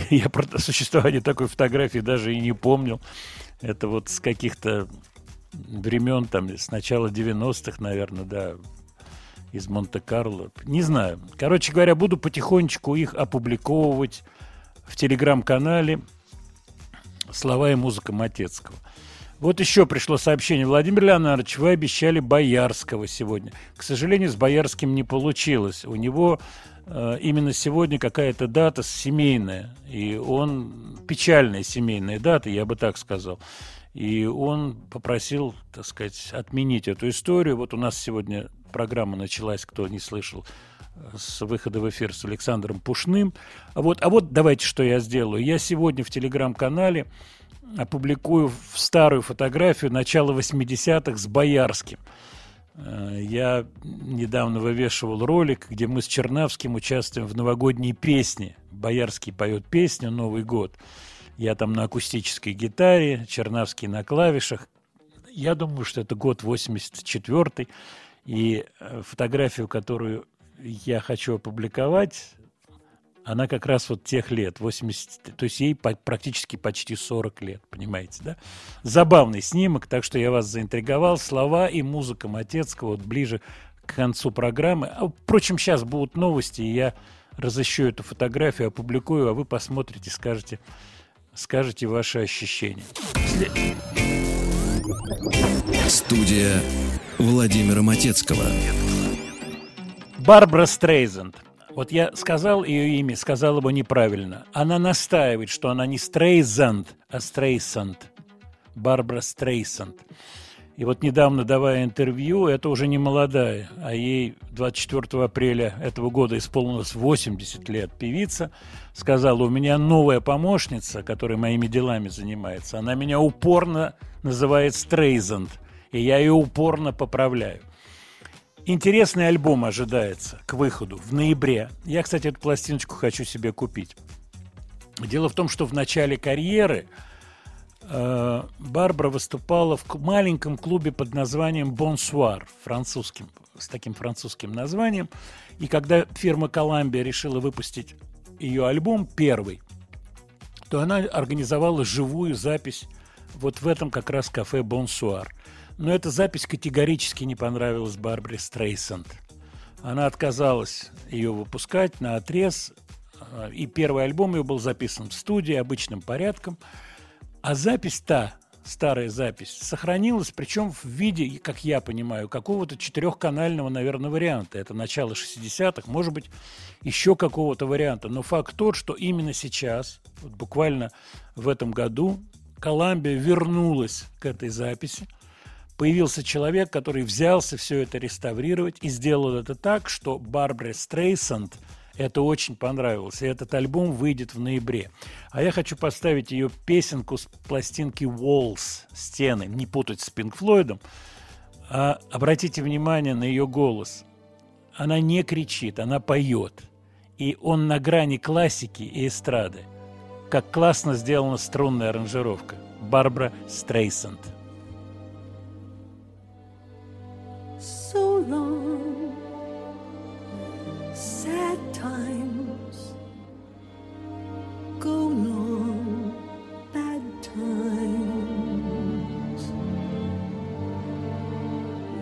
Я про существование такой фотографии даже и не помнил. Это вот с каких-то времен, там, с начала 90-х, наверное, да, из Монте-Карло. Не знаю. Короче говоря, буду потихонечку их опубликовывать в телеграм-канале «Слова и музыка Матецкого». Вот еще пришло сообщение. Владимир Леонардович, вы обещали Боярского сегодня. К сожалению, с Боярским не получилось. У него именно сегодня какая-то дата семейная. И он... Печальная семейная дата, я бы так сказал. И он попросил, так сказать, отменить эту историю. Вот у нас сегодня программа началась, кто не слышал, э, с выхода в эфир с Александром Пушным. А вот, а вот давайте, что я сделаю. Я сегодня в телеграм-канале опубликую старую фотографию начала 80-х с Боярским. Э, Я недавно вывешивал ролик, где мы с Чернавским участвуем в новогодней песне. Боярский поет песню «Новый год». Я там на акустической гитаре, Чернавский на клавишах. Я думаю, что это год 84 И э, фотографию, которую я хочу опубликовать, она как раз вот тех лет, 80, то есть ей практически почти 40 лет, понимаете, да? Забавный снимок, так что я вас заинтриговал. Слова и музыка Матецкого вот ближе к концу программы. А, впрочем, сейчас будут новости, и я разыщу эту фотографию, опубликую, а вы посмотрите, скажете, скажете ваши ощущения. Студия Владимира Матецкого. Барбара Стрейзенд. Вот я сказал ее имя, сказал его неправильно. Она настаивает, что она не Стрейзанд, а Стрейсанд. Барбара Стрейсанд. И вот недавно, давая интервью, это уже не молодая, а ей 24 апреля этого года исполнилось 80 лет, певица, сказала, у меня новая помощница, которая моими делами занимается, она меня упорно называет Стрейзанд, и я ее упорно поправляю. Интересный альбом ожидается к выходу в ноябре. Я, кстати, эту пластиночку хочу себе купить. Дело в том, что в начале карьеры э, Барбара выступала в маленьком клубе под названием Бонсуар, французским, с таким французским названием. И когда фирма Columbia решила выпустить ее альбом первый, то она организовала живую запись вот в этом как раз кафе Бонсуар. Но эта запись категорически не понравилась Барбаре Стрейсанд. Она отказалась ее выпускать на отрез, и первый альбом ее был записан в студии обычным порядком. А запись та, старая запись, сохранилась, причем в виде, как я понимаю, какого-то четырехканального, наверное, варианта. Это начало 60-х, может быть, еще какого-то варианта. Но факт тот, что именно сейчас, вот буквально в этом году, Коламбия вернулась к этой записи. Появился человек, который взялся все это реставрировать и сделал это так, что Барбаре Стрейсанд это очень понравилось. И этот альбом выйдет в ноябре. А я хочу поставить ее песенку с пластинки Walls, стены, не путать с Пинк Флойдом. А обратите внимание на ее голос. Она не кричит, она поет. И он на грани классики и эстрады. Как классно сделана струнная аранжировка. Барбара Стрейсанд. So long. Sad times go long, bad times.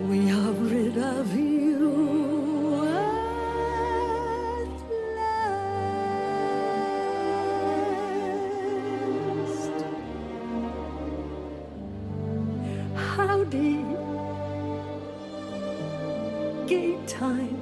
We are rid of you at last. Howdy gay time.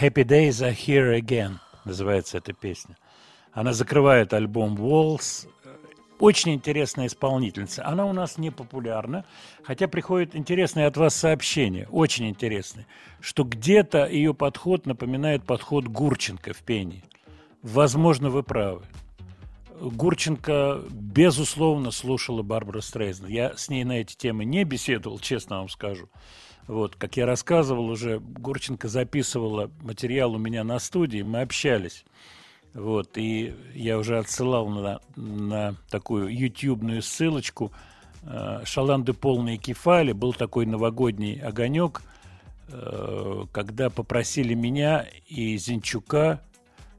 Happy Days are here again называется эта песня. Она закрывает альбом Walls. Очень интересная исполнительница. Она у нас не популярна, хотя приходят интересные от вас сообщения, очень интересные, что где-то ее подход напоминает подход Гурченко в пении. Возможно, вы правы. Гурченко, безусловно, слушала Барбара Стрейзен. Я с ней на эти темы не беседовал, честно вам скажу. Вот, как я рассказывал уже, Гурченко записывала материал у меня на студии, мы общались. Вот, и я уже отсылал на, на такую ютубную ссылочку э, «Шаланды полные кефали». Был такой новогодний огонек, э, когда попросили меня и Зинчука,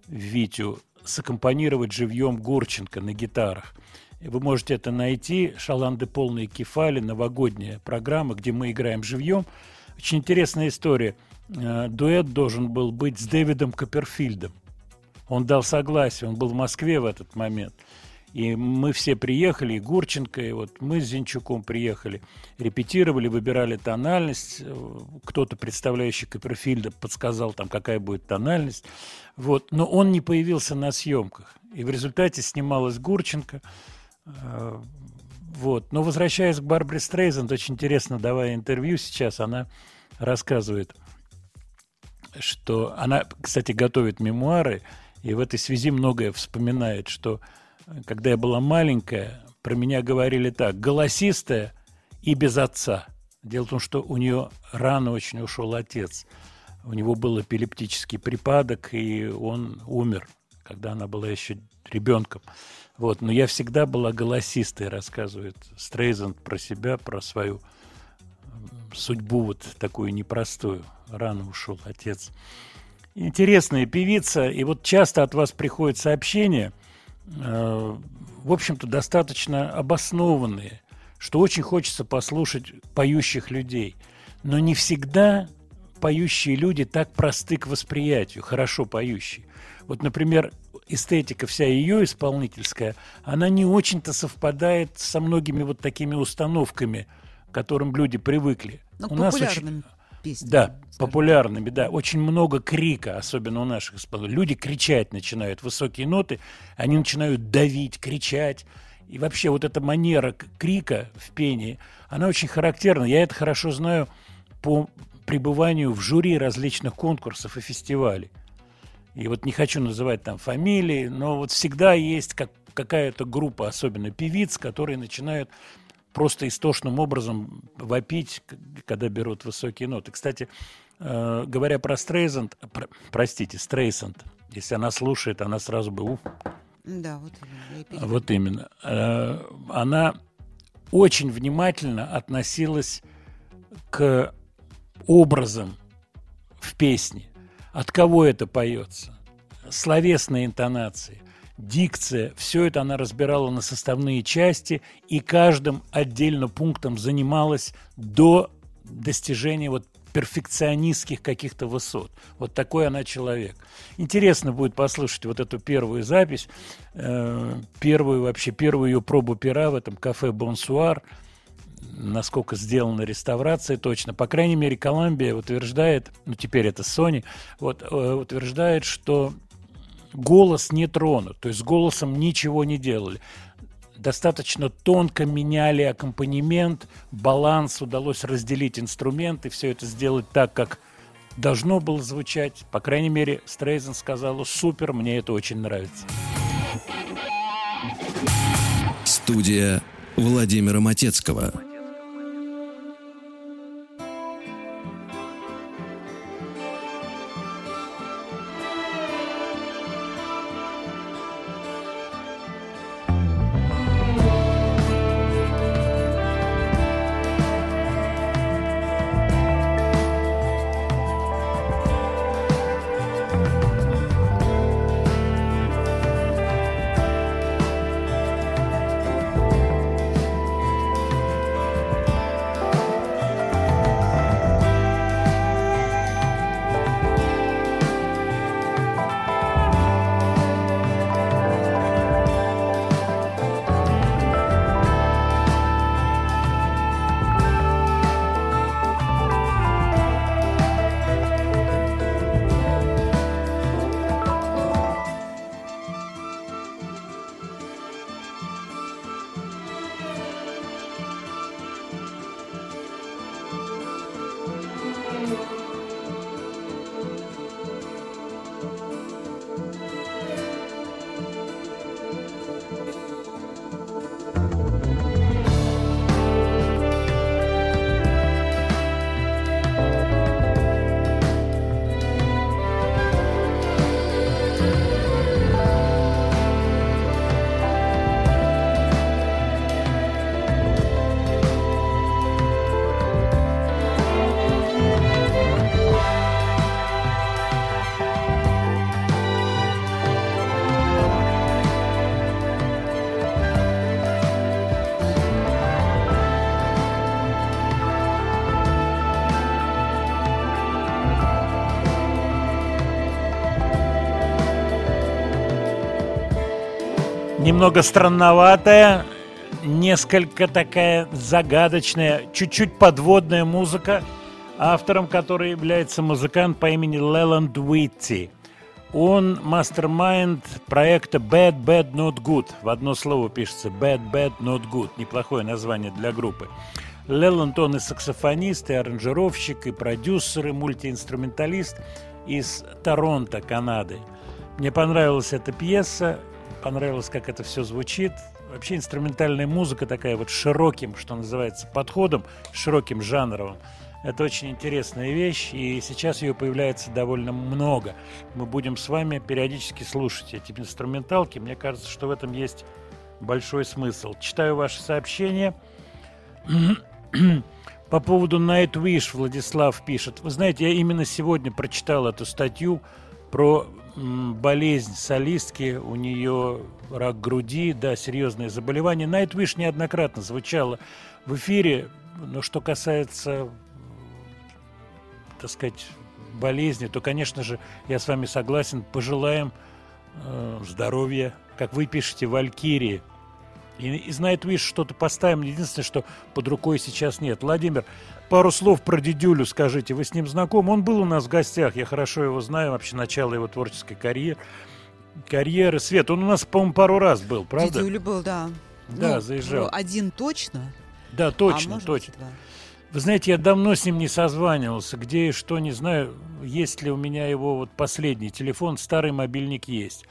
Витю, саккомпанировать живьем Гурченко на гитарах. Вы можете это найти. Шаланды полные кефали, новогодняя программа, где мы играем живьем. Очень интересная история. Э, Дуэт должен был быть с Дэвидом Копперфильдом. Он дал согласие, он был в Москве в этот момент. И мы все приехали, и Гурченко, и вот мы с Зинчуком приехали, репетировали, выбирали тональность. Э, Кто-то, представляющий Копперфильда, подсказал там, какая будет тональность. Вот. Но он не появился на съемках. И в результате снималась Гурченко. Вот. Но возвращаясь к Барбаре Стрейзенд, очень интересно, давая интервью сейчас, она рассказывает, что она, кстати, готовит мемуары, и в этой связи многое вспоминает, что э, когда я была маленькая, про меня говорили так, голосистая и без отца. Дело в том, что у нее рано очень ушел отец. У него был эпилептический припадок, и он умер, когда она была еще ребенком. Вот. Но я всегда была голосистой, рассказывает Стрейзенд про себя, про свою судьбу вот такую непростую. Рано ушел отец. Интересная певица, и вот часто от вас приходят сообщения, э, в общем-то, достаточно обоснованные, что очень хочется послушать поющих людей. Но не всегда поющие люди так просты к восприятию, хорошо поющие. Вот, например, эстетика вся ее исполнительская, она не очень-то совпадает со многими вот такими установками, к которым люди привыкли. Ну, У нас очень- песнями. да, популярными, да. Очень много крика, особенно у наших исполнителей. Люди кричать начинают, высокие ноты, они начинают давить, кричать. И вообще вот эта манера крика в пении, она очень характерна. Я это хорошо знаю по пребыванию в жюри различных конкурсов и фестивалей. И вот не хочу называть там фамилии, но вот всегда есть как, какая-то группа, особенно певиц, которые начинают просто истошным образом вопить, когда берут высокие ноты. Кстати, э, говоря про Стрейзенд, про- простите, Стрейсенд, если она слушает, она сразу бы ух, Да, вот именно, вот именно. Э, Она очень внимательно относилась к образам в песне. От кого это поется? Словесные интонации, дикция, все это она разбирала на составные части и каждым отдельно пунктом занималась до достижения вот перфекционистских каких-то высот. Вот такой она человек. Интересно будет послушать вот эту первую запись, э, первую вообще первую ее пробу пера в этом кафе Бонсуар. Насколько сделана реставрация точно. По крайней мере, Колумбия утверждает, ну теперь это Sony, вот, э, утверждает, что голос не тронут, то есть с голосом ничего не делали. Достаточно тонко меняли аккомпанемент, баланс, удалось разделить инструменты, все это сделать так, как должно было звучать. По крайней мере, Стрейзен сказала, супер, мне это очень нравится. Студия Владимира Матецкого. Немного странноватая, несколько такая загадочная, чуть-чуть подводная музыка, автором которой является музыкант по имени Леланд Уитти. Он мастер-майнд проекта Bad Bad Not Good. В одно слово пишется Bad Bad Not Good. Неплохое название для группы. Леланд, он и саксофонист, и аранжировщик, и продюсер, и мультиинструменталист из Торонто, Канады. Мне понравилась эта пьеса, понравилось, как это все звучит. Вообще инструментальная музыка такая вот широким, что называется, подходом, широким жанровым. Это очень интересная вещь, и сейчас ее появляется довольно много. Мы будем с вами периодически слушать эти инструменталки. Мне кажется, что в этом есть большой смысл. Читаю ваши сообщения. По поводу Nightwish Владислав пишет. Вы знаете, я именно сегодня прочитал эту статью про болезнь солистки. У нее рак груди, да, серьезное заболевание. Nightwish неоднократно звучало в эфире. Но что касается, так сказать, болезни, то, конечно же, я с вами согласен. Пожелаем э, здоровья, как вы пишете, Валькирии. И из Nightwish что-то поставим. Единственное, что под рукой сейчас нет. Владимир, пару слов про Дидюлю скажите. Вы с ним знакомы? Он был у нас в гостях. Я хорошо его знаю. Вообще начало его творческой карьеры. Карьеры. Свет, он у нас, по-моему, пару раз был, правда? Дидюля был, да. Да, Ну, заезжал. Один точно. Да, точно, а точно. быть, два. Вы знаете, я давно с ним не созванивался. Где и что, не знаю. Есть ли у меня его вот последний телефон. Старый мобильник есть.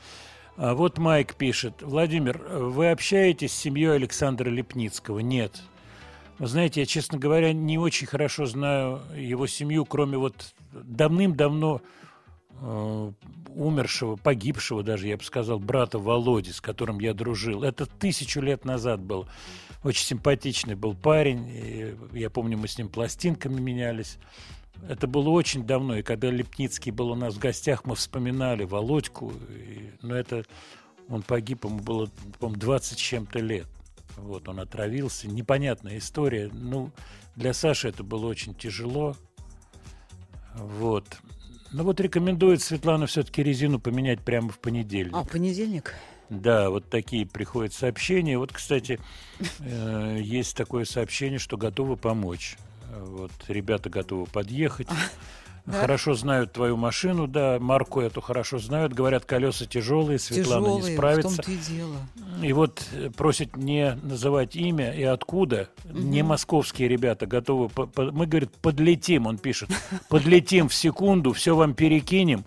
А вот Майк пишет. Владимир, вы общаетесь с семьей Александра Лепницкого? Нет. Вы знаете, я, честно говоря, не очень хорошо знаю его семью, кроме вот давным-давно э, умершего, погибшего даже, я бы сказал, брата Володи, с которым я дружил. Это тысячу лет назад был. Очень симпатичный был парень. я помню, мы с ним пластинками менялись. Это было очень давно, и когда Лепницкий был у нас в гостях, мы вспоминали Володьку. и- но это он погиб, ему было, по-моему, 20 с чем-то лет. Вот, он отравился. Непонятная история. Ну, для Саши это было очень тяжело. Вот. Ну вот рекомендует Светлана все-таки резину поменять прямо в понедельник. А, в понедельник? Да, вот такие приходят сообщения. Вот, кстати, э, есть такое сообщение, что готовы помочь. Вот ребята готовы подъехать. да? Хорошо знают твою машину, да, марку эту хорошо знают. Говорят, колеса тяжелые, Светлана Тяжелые, не в справится. том-то и дело. И вот просят не называть имя и откуда. Не московские ребята готовы. по- по- мы, говорит, подлетим, он пишет. Подлетим в секунду, все вам перекинем.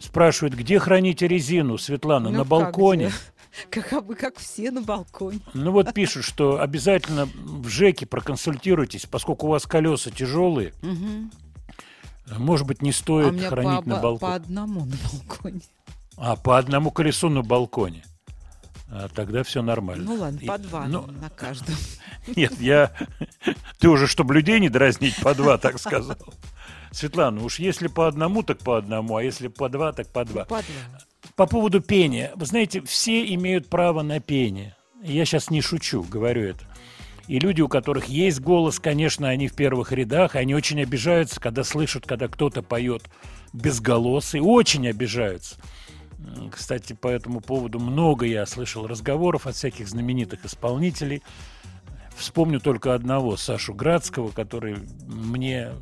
Спрашивает, где храните резину, Светлана? Ну, на балконе. где? Как, как все на балконе. Ну вот пишут, что обязательно в ЖЭКе проконсультируйтесь, поскольку у вас колеса тяжелые. Мгм. Может быть, не А стоит меня хранить по, на балконе. по одному на балконе. А, по одному колесу на балконе. А, тогда все нормально. Ну ладно, по два ну, на каждом. Нет, я... Ты уже, чтобы людей не дразнить, по два, так сказал. Светлана, уж если по одному, так по одному, а если по два, так по два. По два. По поводу пения. Вы знаете, все имеют право на пение. Я сейчас не шучу, говорю это. И люди, у которых есть голос, конечно, они в первых рядах, они очень обижаются, когда слышат, когда кто-то поет безголосый, очень обижаются. Кстати, по этому поводу много я слышал разговоров от всяких знаменитых исполнителей. Вспомню только одного, Сашу Градского, который мне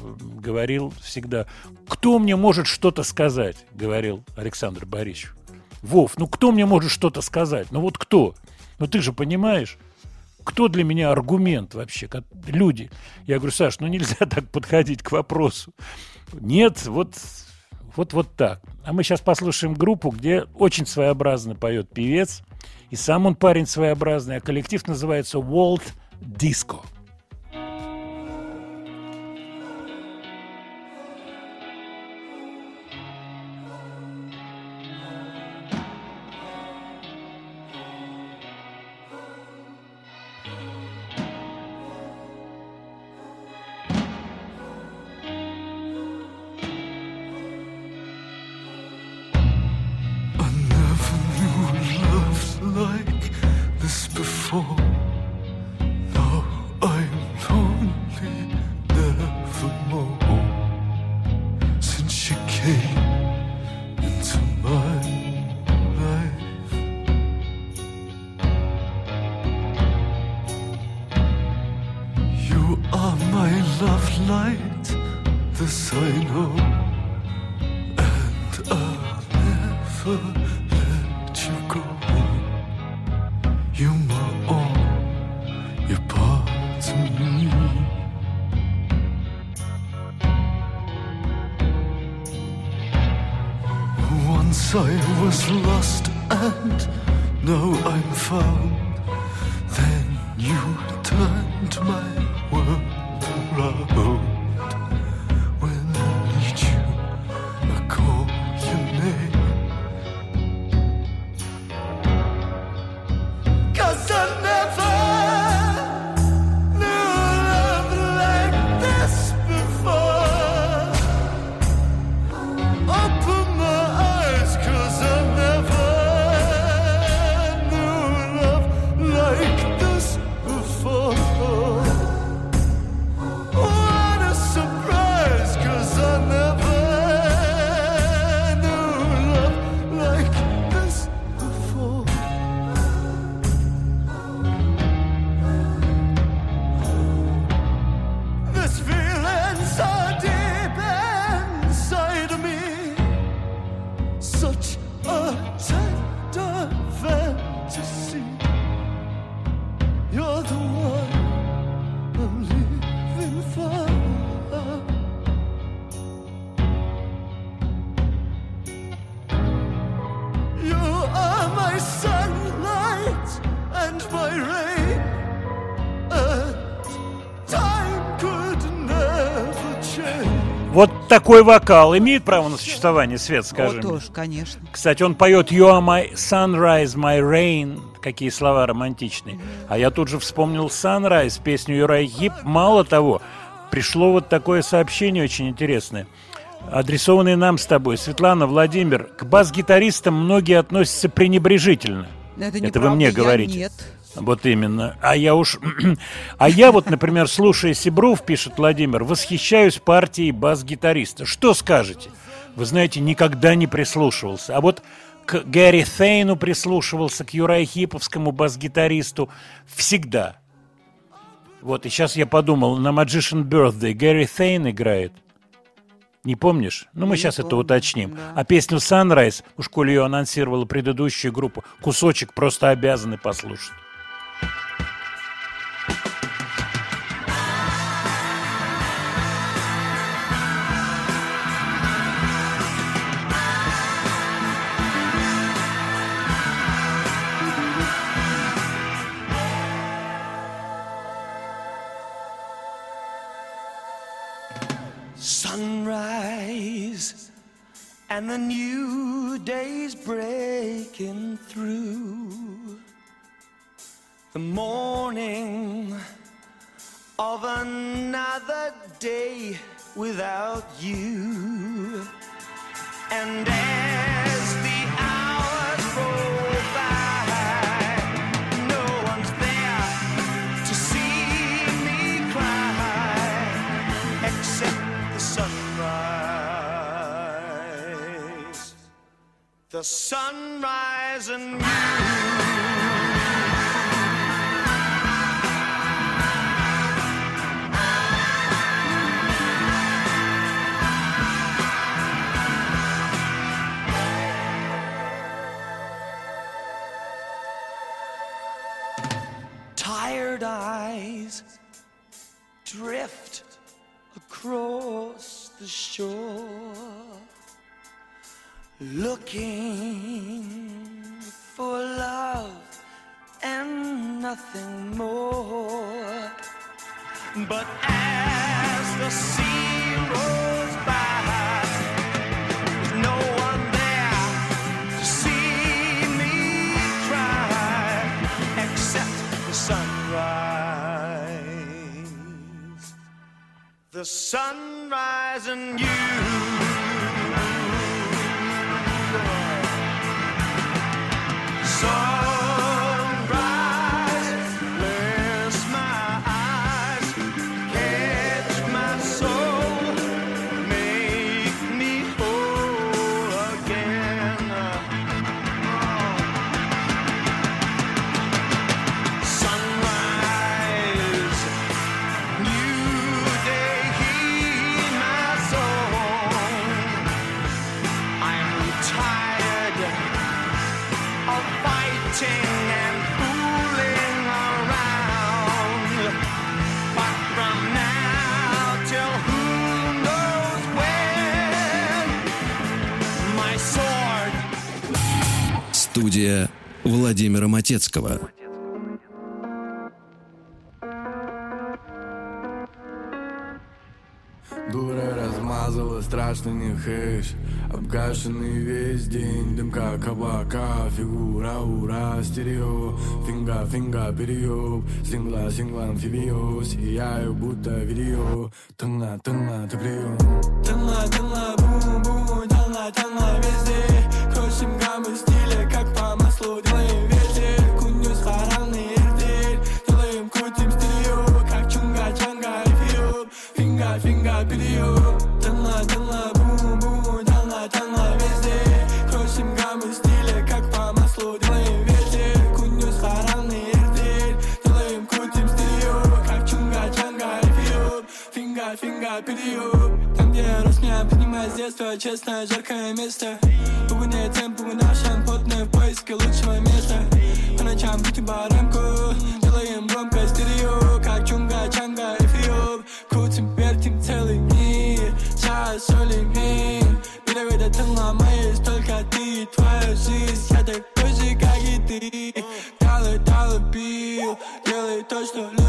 говорил всегда, кто мне может что-то сказать, говорил Александр Борисович. Вов, ну кто мне может что-то сказать? Ну вот кто? Ну ты же понимаешь, кто для меня аргумент вообще? Как люди. Я говорю, Саш, ну нельзя так подходить к вопросу. Нет, вот, вот, вот так. А мы сейчас послушаем группу, где очень своеобразно поет певец. И сам он парень своеобразный, а коллектив называется World Disco. Before. Такой вокал имеет право на существование, Свет, скажи О, тоже, конечно. Кстати, он поет «You are my sunrise, my rain». Какие слова романтичные. А я тут же вспомнил «Sunrise», песню Юрай Гип. Мало того, пришло вот такое сообщение очень интересное. Адресованное нам с тобой. Светлана, Владимир, к бас-гитаристам многие относятся пренебрежительно. Это, вы неправда, мне говорите. Нет. Вот именно. А я уж... а я вот, например, слушая Сибров, пишет Владимир, восхищаюсь партией бас-гитариста. Что скажете? Вы знаете, никогда не прислушивался. А вот к Гэри Thейну прислушивался, к Юрай Хиповскому бас-гитаристу. Всегда. Вот, и сейчас я подумал, на Magician Birthday Гэри Thейн играет. Не помнишь? Ну, мы Не сейчас это помню, уточним. да. А песню Sunrise, уж коли ее анонсировала предыдущая группа, кусочек просто обязаны послушать. And the new day's breaking through. The morning of another day without you. And The sunrise and Tired eyes drift across the shore, looking for love and nothing more. But as the sea rolls by, there's no one there to see me cry except the sunrise. The sunrise and you. Студия Владимира Матецкого. Дура размазала страшно не хэш Обгашенный весь день. Дым как облака Фигура ура стерео. Финга финга перееб Сингла сингла амфибио Сияю будто видео. Тыңла тыңла ты прием Тыңла тыңла бум бум Таңла таңла везде. Көшім гамы стиля Маслу делаем ветер Күндіз қараңғы ертер Делаем крутим стерео Как чунга чанга эфиоп Финга финга перееб поднимать с детства Честно, жаркое место. Ертең, бүгін ашан Потный в поиске лучшего места. По ночам крутим баремку Делаем громко стерео Как чунга чанга эфиоп Крутим, вертим целый мир Час солим мин Мировой тыңламайыз Только ты и твоя жизнь. Я такой же, как и ты. Доллар, доллар бил Делай то, что любишь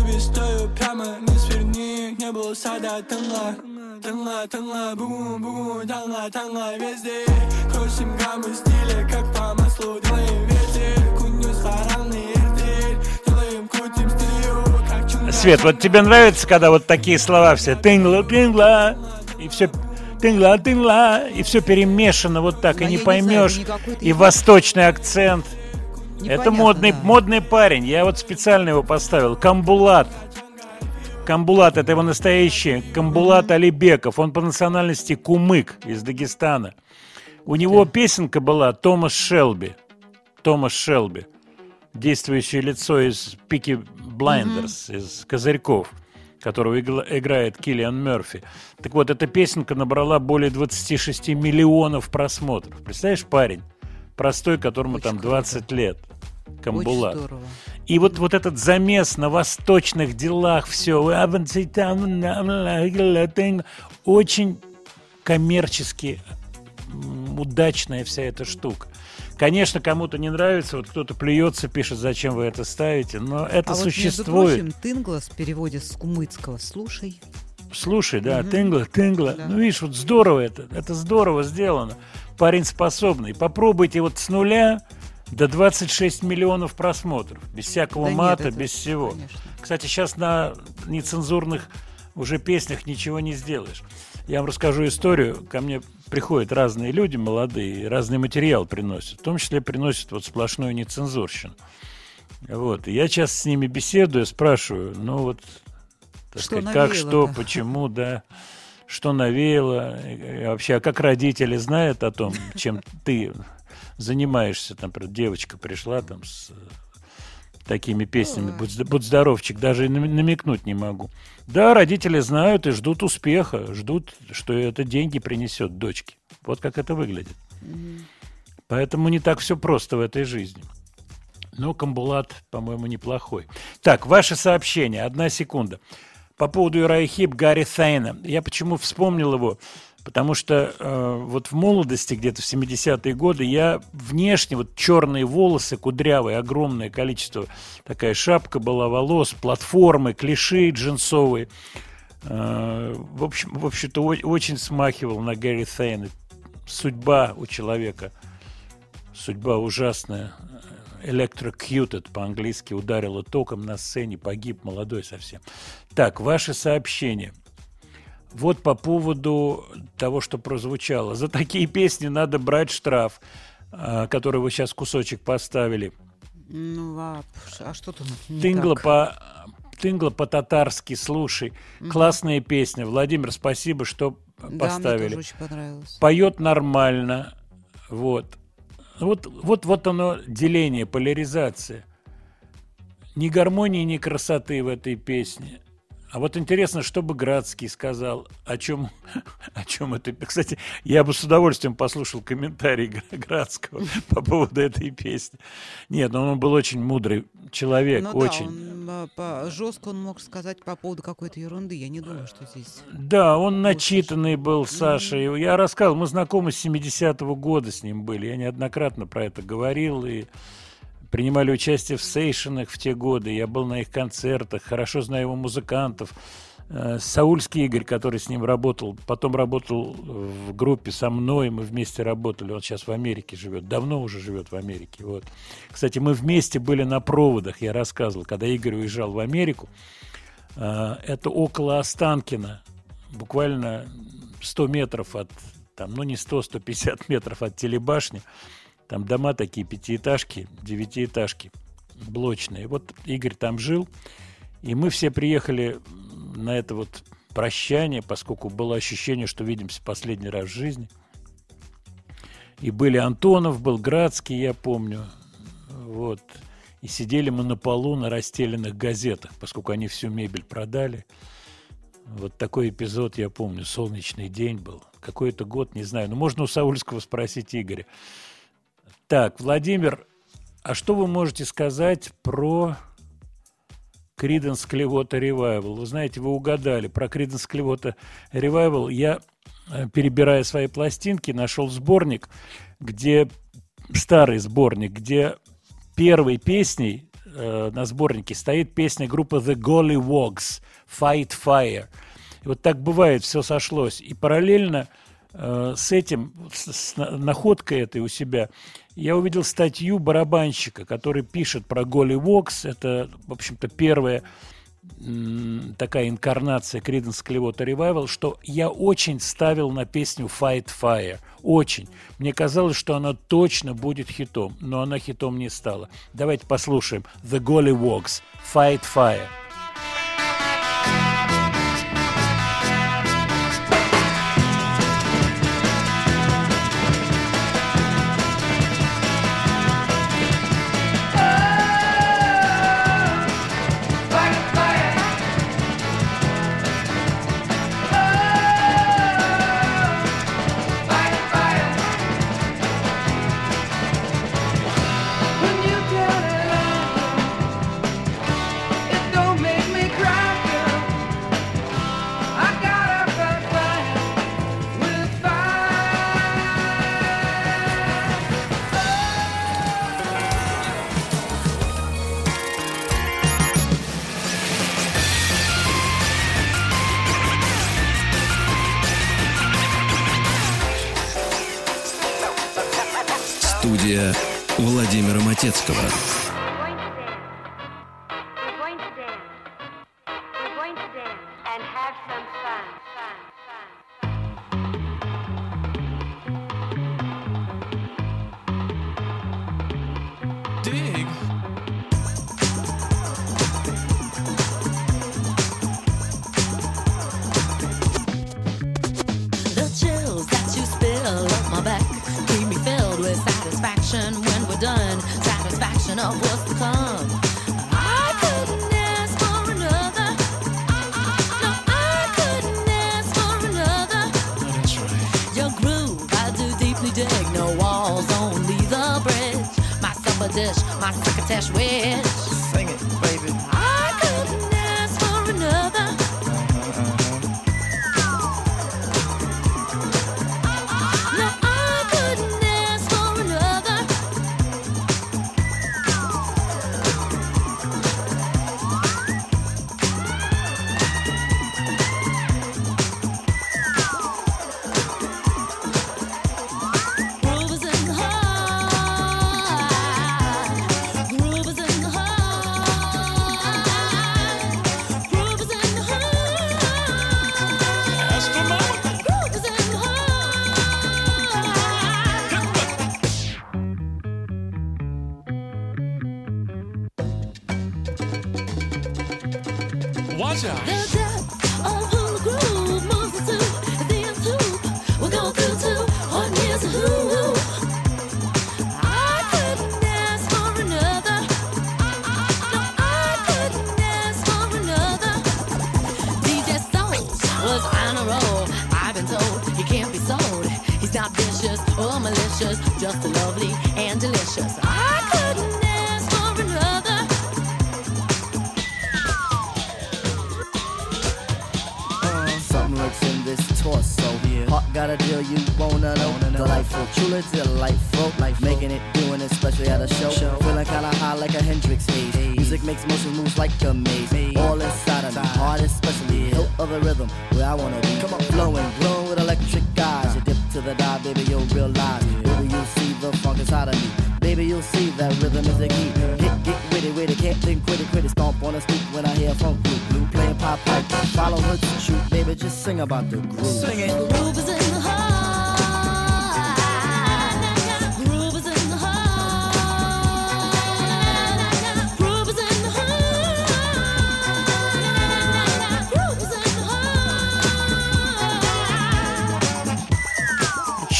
было сада, тыңла Тыңла, тыңла, бум, бум Таңла, таңла везде Крутим гаммы стиля Как по маслу делаем ветер Күндіз қараңғы ертер Делаем, крутим Как чунга Свет, вот тебе нравится, когда вот такие слова все тынгла, тынгла, и все тынгла, тынгла, и все перемешано вот так, А и не знаю, поймешь, это не какой-то и восточный акцент. это Непонятно, модный, да. модный парень, я вот специально его поставил. Камбулат. Камбулат, это его настоящий. Камбулат Алибеков. Он по национальности кумык из Дагестана. У него песенка была Томас Шелби. Томас Шелби. Действующее лицо из Peaky Blinders, из Козырьков, которого играет Киллиан Мерфи. Так вот, эта песенка набрала более 26 миллионов просмотров. Представляешь, парень? Простой, которому там 20 лет. Камбулат. Очень здорово. И вот, вот этот замес на восточных делах, все, очень коммерчески удачная вся эта штука. Конечно, кому-то не нравится, вот кто-то плюется, пишет, зачем вы это ставите, но это а вот, между существует. прочим, Тынглас в переводе с кумыцкого «слушай». Слушай, да, Мгм. тынгла, тынгла. Да. Ну, видишь, вот здорово это. Это здорово сделано. Парень способный. Попробуйте вот с нуля до 26 миллионов просмотров. Без всякого Да нет, мата, это, без всего. конечно. Кстати, сейчас на нецензурных уже песнях ничего не сделаешь. Я вам расскажу историю. Ко мне приходят разные люди молодые, разный материал приносят. В том числе приносят вот сплошную нецензурщину. Вот. И я сейчас с ними беседую, спрашиваю, ну вот, так Что сказать, как, что, почему, да, что навеяло, и вообще, а как родители знают о том, чем ты занимаешься, там, например, девочка пришла там с э, такими песнями, будь, будь здоровчик, даже и намекнуть не могу. Да, родители знают и ждут успеха, ждут, что это деньги принесет дочке. Вот как это выглядит. Поэтому не так все просто в этой жизни. Но Камбулат, по-моему, неплохой. Так, ваше сообщение. Одна секунда. По поводу Ирайхип Гарри Сейна. Я почему вспомнил его? Потому что э, вот в молодости, где-то в 70-е годы, я внешне, вот черные волосы, кудрявые, огромное количество, такая шапка была волос, платформы, клиши джинсовые. Э, в общем, в общем-то, очень смахивал на Гарри Сейна. Судьба у человека судьба ужасная. Electrocuted по-английски ударила током на сцене, погиб молодой совсем. Так, ваши сообщения. Вот по поводу того, что прозвучало. За такие песни надо брать штраф, а, который вы сейчас кусочек поставили. Ну, а, а что тут не Тынгла так? по Тынгла по-татарски, слушай. Мгм. Классная песня. Владимир, спасибо, что Да, мне поставили. тоже очень понравилось. Поет нормально. Вот. Вот, вот, вот оно деление, поляризация. Ни гармонии, ни красоты в этой песне. А вот интересно, что бы Градский сказал, о чем, о чем это... Кстати, я бы с удовольствием послушал комментарий Гра- Градского по поводу этой песни. Нет, ну он был очень мудрый человек, Ну очень. да, он э, по- жестко он мог сказать по поводу какой-то ерунды. Я не думаю, что здесь... Да, он начитанный был, Саша. И Я рассказывал, мы знакомы с 70-го года с ним были. Я неоднократно про это говорил. И принимали участие в сейшенах в те годы. Я был на их концертах, хорошо знаю его музыкантов. Э, Саульский Игорь, который с ним работал, потом работал в группе со мной, мы вместе работали, он сейчас в Америке живет, давно уже живет в Америке. Вот. Кстати, мы вместе были на проводах, я рассказывал, когда Игорь уезжал в Америку, э, это около Останкина, буквально 100 метров от, там, ну не 100, 150 метров от телебашни, там дома такие пятиэтажки, девятиэтажки, блочные. Вот Игорь там жил, и мы все приехали на это вот прощание, поскольку было ощущение, что видимся последний раз в жизни. И были Антонов, был Градский, я помню. Вот. И сидели мы на полу на расстеленных газетах, поскольку они всю мебель продали. Вот такой эпизод я помню. Солнечный день был. Какой-то год, не знаю. Но можно у Саульского спросить Игоря. Так, Владимир, а что вы можете сказать про Криденс Клевота Ревайвал? Вы знаете, вы угадали. Про Криденс Клевота Ревайвал я, э, перебирая свои пластинки, нашел сборник, где старый сборник, где первой песней э, на сборнике стоит песня группы The Gollywogs Fight Fire. И вот так бывает, все сошлось. И параллельно с этим, с, с на- находкой этой у себя, я увидел статью барабанщика, который пишет про Голливокс. Это, в общем-то, первая такая инкарнация Creedence Clearwater Revival, что я очень ставил на песню Fight Fire. Очень. Мне казалось, что она точно будет хитом, но она хитом не стала. Давайте послушаем The Golliwogs Fight Fire.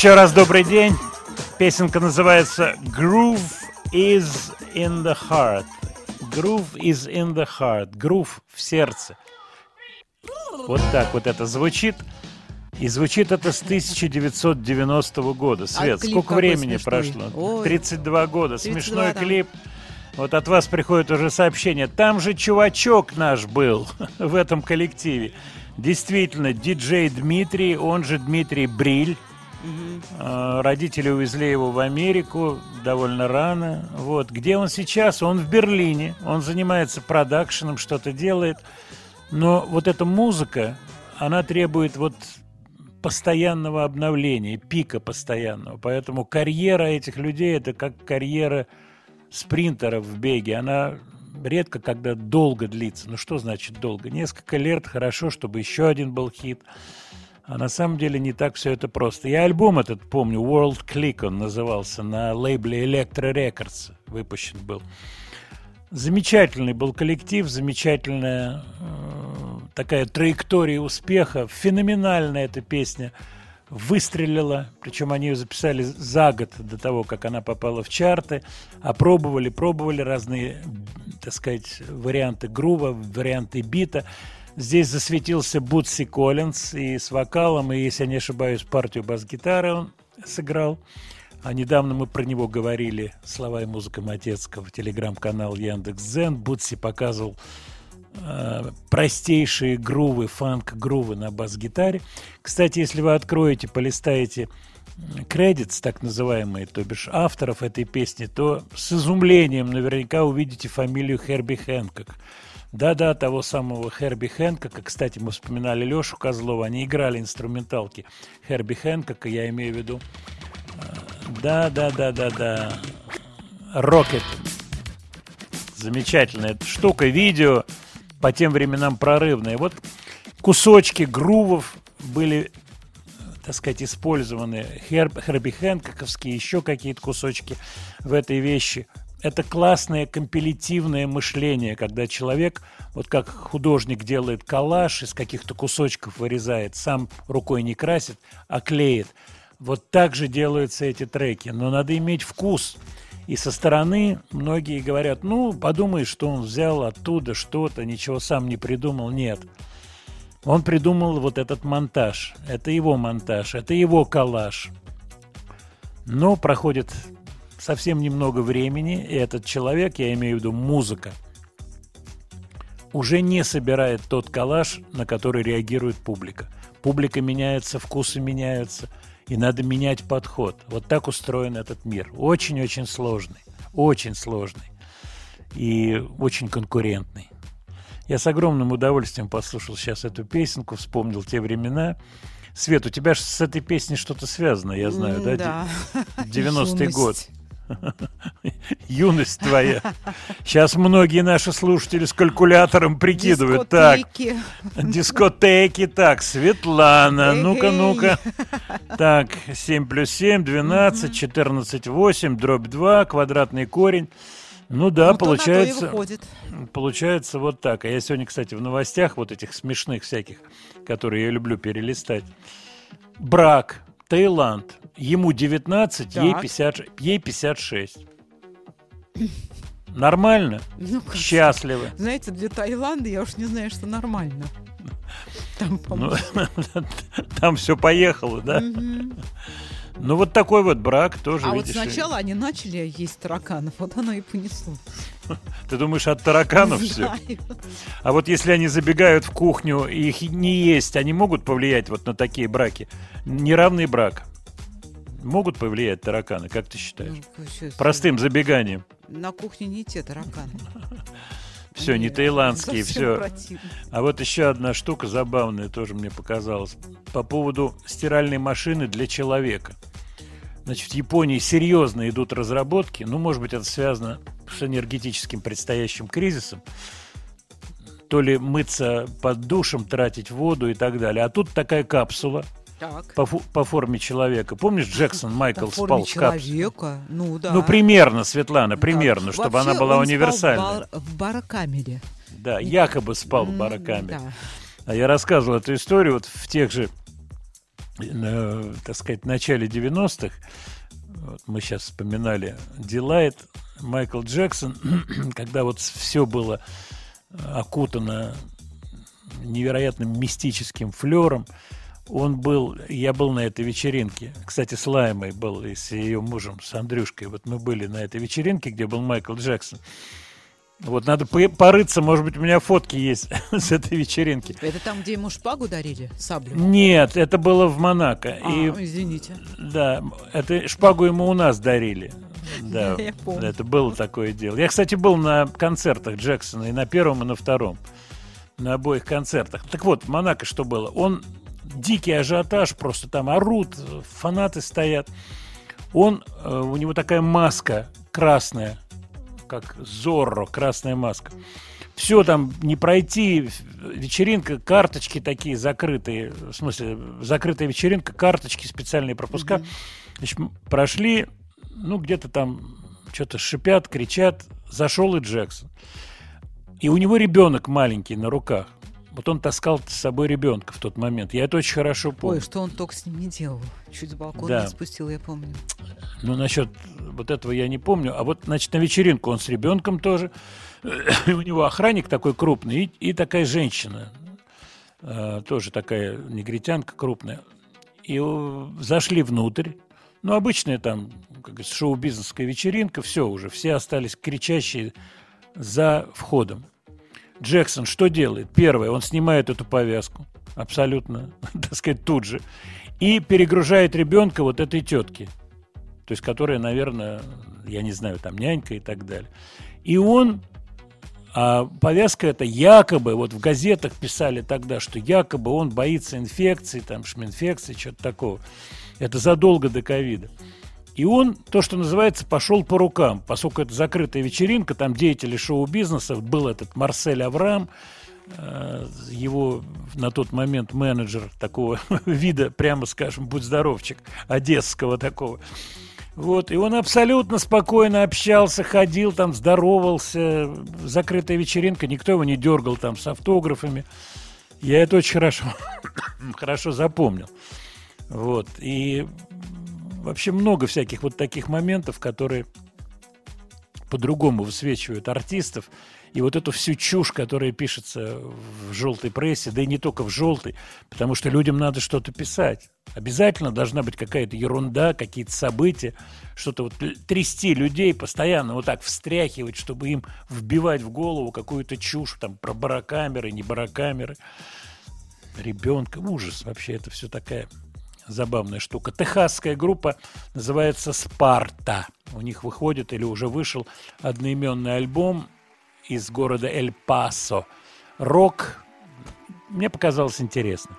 Еще раз добрый день. Песенка называется Groove is in the heart. Groove is in the heart. Грув в сердце. Вот так вот это звучит. И звучит это с 1990 года. Свет, клип сколько времени смешной. прошло? Ой. 32 года. 32, Смешной да. клип. Вот от вас приходит уже сообщение. Там же чувачок наш был в этом коллективе. Действительно, диджей Дмитрий, он же Дмитрий Бриль. Э, Родители увезли его в Америку довольно рано. Вот. Где он сейчас? Он в Берлине. Он занимается продакшеном, что-то делает. Но вот эта музыка, она требует вот постоянного обновления, пика постоянного. Поэтому карьера этих людей – это как карьера спринтеров в беге. Она редко когда долго длится. Ну что значит долго? Несколько лет хорошо, чтобы еще один был хит. А на самом деле не так все это просто. Я альбом этот помню, World Click он назывался, на лейбле Electro Records выпущен был. Замечательный был коллектив, замечательная э, такая траектория успеха. Феноменальная эта песня выстрелила, причем они ее записали за год до того, как она попала в чарты, опробовали, пробовали разные, так сказать, варианты грува, варианты бита. Здесь засветился Бутси Коллинз и с вокалом, и, если я не ошибаюсь, партию бас-гитары он сыграл. А недавно мы про него говорили, слова и музыка Матецкого, телеграм-канал Яндекс.Дзен. Бутси показывал э, простейшие грувы, фанк-грувы на бас-гитаре. Кстати, если вы откроете, полистаете кредитс, так называемые, то бишь авторов этой песни, то с изумлением наверняка увидите фамилию Херби Хэнкок. Да-да, того самого Херби Хэнкока. Кстати, мы вспоминали Лешу Козлова. Они играли инструменталки Херби Хэнкока, я имею в виду. Да-да-да-да-да. Рокет. Замечательная эта штука. Видео по тем временам прорывное. Вот кусочки грувов были, так сказать, использованы. Хер, Херби Хэнкоковские, еще какие-то кусочки в этой вещи. Это классное компилятивное мышление, когда человек, вот как художник делает коллаж, из каких-то кусочков вырезает, сам рукой не красит, а клеит. Вот так же делаются эти треки. Но надо иметь вкус. И со стороны многие говорят, ну, подумай, что он взял оттуда что-то, ничего сам не придумал. Нет. Он придумал вот этот монтаж. Это его монтаж, это его коллаж. Но проходит совсем немного времени, и этот человек, я имею в виду музыка, уже не собирает тот коллаж, на который реагирует публика. Публика меняется, вкусы меняются, и надо менять подход. Вот так устроен этот мир. Очень-очень сложный, очень сложный и очень конкурентный. Я с огромным удовольствием послушал сейчас эту песенку, вспомнил те времена. Свет, у тебя же с этой песней что-то связано, я знаю, да? да. Де- 90-й год. Юность. Твоя. Сейчас многие наши слушатели с калькулятором прикидывают. Дискотеки. Так, дискотеки. Так, Светлана, ну-ка, ну-ка. Так, 7 плюс 7, 12, 14, 8, дробь 2, квадратный корень. Ну да, Ну, то то получается, получается вот так. А я сегодня, кстати, в новостях вот этих смешных всяких, которые я люблю перелистать. Брак, Таиланд. Ему 19, ей, Так. 50, ей 56. Нормально? Ну, как- Счастливы. Знаете, для Таиланда я уж не знаю, что нормально. Там, Ну, там все поехало, да? Ну, вот такой вот брак тоже, А вот видишь ли. сначала они начали есть тараканов, вот оно и понесло. Ты думаешь, от тараканов все? А вот если они забегают в кухню и их не есть, они могут повлиять вот на такие браки? Неравный брак. Могут повлиять тараканы, как ты считаешь? Ну, Простым забеганием. На кухне не те тараканы. Все, не таиландские, все. противно. А вот еще одна штука забавная тоже мне показалась. По поводу стиральной машины для человека. Значит, в Японии серьезно идут разработки. Ну, может быть, это связано с энергетическим предстоящим кризисом. То ли мыться под душем, тратить воду и так далее. А тут такая капсула Так. по, по форме человека. Помнишь, Джексон Майкл По спал в капсуле? человека. Ну да. Ну, примерно, Светлана, примерно, чтобы Вообще, она была он спал в универсальной. бар- В барокамере. Да, якобы спал в барокамере. да. А я рассказывал эту историю вот в тех же, э, так сказать, начале 90-х. Вот мы сейчас вспоминали Дилайт, Майкл Джексон, когда вот все было окутано невероятным мистическим флером. Он был, я был на этой вечеринке. Кстати, с Лаймой был и с ее мужем, с Андрюшкой. Вот мы были на этой вечеринке, где был Майкл Джексон. Вот надо по- порыться, может быть, у меня фотки есть с этой вечеринки. Это там, где ему шпагу дарили, саблю? Нет, это было в Монако. А, и, извините. да, это шпагу ему у нас дарили. Да, Я помню. это было такое дело. Я, кстати, был на концертах Джексона и на первом, и на втором. На обоих концертах. Так вот, в Монако что было? Он дикий ажиотаж, просто там орут, фанаты стоят. Он, э, у него такая маска красная, как Зорро, красная маска. Все там не пройти, вечеринка, карточки такие закрытые, в смысле, закрытая вечеринка, карточки, специальные пропуска. Значит, м- прошли, ну, где-то там что-то шипят, кричат, зашел и Джексон. И у него ребенок маленький на руках. Вот он таскал с собой ребенка в тот момент. Я это очень хорошо помню. Ой, что он только с ним не делал. Чуть с балкона Да. не спустил, я помню. Ну, насчет вот этого я не помню. А вот, значит, на вечеринку он с ребенком тоже. И у него охранник такой крупный и, и такая женщина. э, тоже такая негритянка крупная. И э, зашли внутрь. Ну, обычная там, шоу-бизнесская вечеринка. Все уже, все остались кричащие за входом. Джексон что делает? Первое, он снимает эту повязку. Абсолютно, так сказать, тут же. И перегружает ребенка вот этой тетке. То есть, которая, наверное, я не знаю, там нянька и так далее. И он, а повязка это якобы, вот в газетах писали тогда, что якобы он боится инфекции, там, шминфекции, что-то такого. Это задолго до ковида. И он, то, что называется, пошел по рукам, поскольку это закрытая вечеринка, там деятели шоу-бизнеса, был этот Марсель Авраам, э, его на тот момент менеджер такого вида, прямо скажем, будь здоровчик, одесского такого. Вот, и он абсолютно спокойно общался, ходил там, здоровался, закрытая вечеринка, никто его не дергал там с автографами. Я это очень хорошо, хорошо запомнил. Вот, и вообще много всяких вот таких моментов, которые по-другому высвечивают артистов. И вот эту всю чушь, которая пишется в желтой прессе, да и не только в желтой, потому что людям надо что-то писать. Обязательно должна быть какая-то ерунда, какие-то события, что-то вот трясти людей, постоянно вот так встряхивать, чтобы им вбивать в голову какую-то чушь там про барокамеры, не барокамеры, ребенка. Ужас вообще, это все такая забавная штука. Техасская группа называется «Спарта». У них выходит или уже вышел одноименный альбом из города Эль-Пасо. Рок. Мне показалось интересно.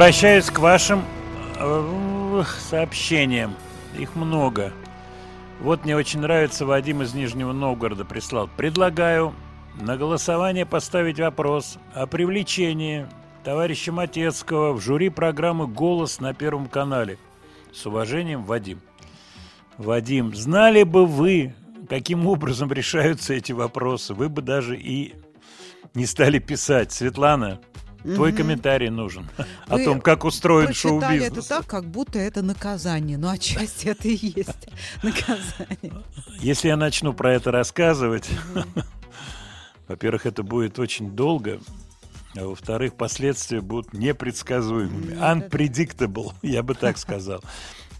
Обращаюсь к вашим э, сообщениям. Их много. Вот мне очень нравится, Вадим из Нижнего Новгорода прислал. Предлагаю на голосование поставить вопрос о привлечении товарища Матецкого в жюри программы «Голос» на Первом канале. С уважением, Вадим. Вадим, знали бы вы, каким образом решаются эти вопросы, вы бы даже и не стали писать. Светлана, твой Мгм. комментарий нужен о Вы том, как устроен Прочитали это шоу-бизнес. так, как будто это наказание. Ну, отчасти это и есть наказание. Если я начну про это рассказывать, во-первых, это будет очень долго, а во-вторых, последствия будут непредсказуемыми. Unpredictable, я бы так сказал.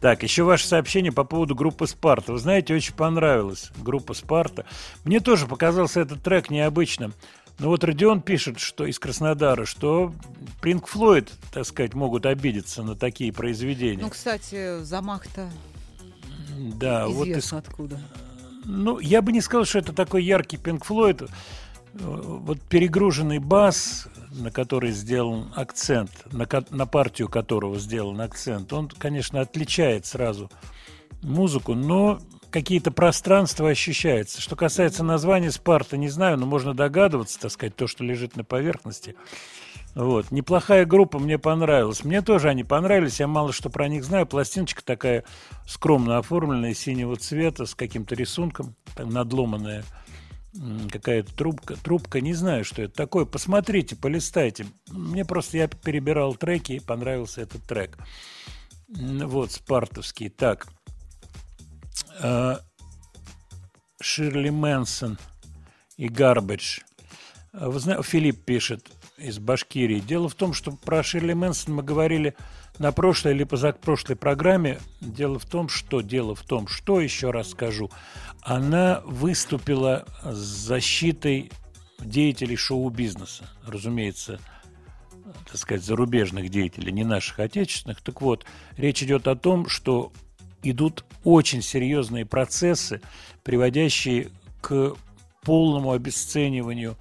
Так, еще ваше сообщение по поводу группы «Спарта». Вы знаете, очень понравилась группа «Спарта». Мне тоже показался этот трек необычным. Но вот Родион пишет, что из Краснодара, что Принк Флойд, так сказать, могут обидеться на такие произведения. Ну, кстати, замах-то да, вот из известно откуда. Ну, я бы не сказал, что это такой яркий Пинк Флойд. Э, Вот перегруженный бас, на который сделан акцент, на, ко- на партию которого сделан акцент, он, конечно, отличает сразу музыку, но какие-то пространства ощущаются. Что касается названия Спарта, не знаю, но можно догадываться, так сказать, то, что лежит на поверхности. Вот. Неплохая группа, мне понравилась. Мне тоже они понравились, я мало что про них знаю. Пластиночка такая скромно оформленная, синего цвета, с каким-то рисунком, там надломанная какая-то трубка. Трубка, не знаю, что это такое. Посмотрите, полистайте. Мне просто, я перебирал треки, и понравился этот трек. Вот, спартовский. Так. А, Ширли Мэнсон и Гарбидж. А Вы знаете, Филипп пишет из Башкирии. Дело в том, что про Ширли Мэнсон мы говорили на прошлой или позапрошлой программе. Дело в том, что дело в том, что еще раз скажу. Она выступила с защитой деятелей шоу-бизнеса, разумеется, так сказать, зарубежных деятелей, не наших отечественных. Так вот, речь идет о том, что идут очень серьезные процессы, приводящие к полному обесцениванию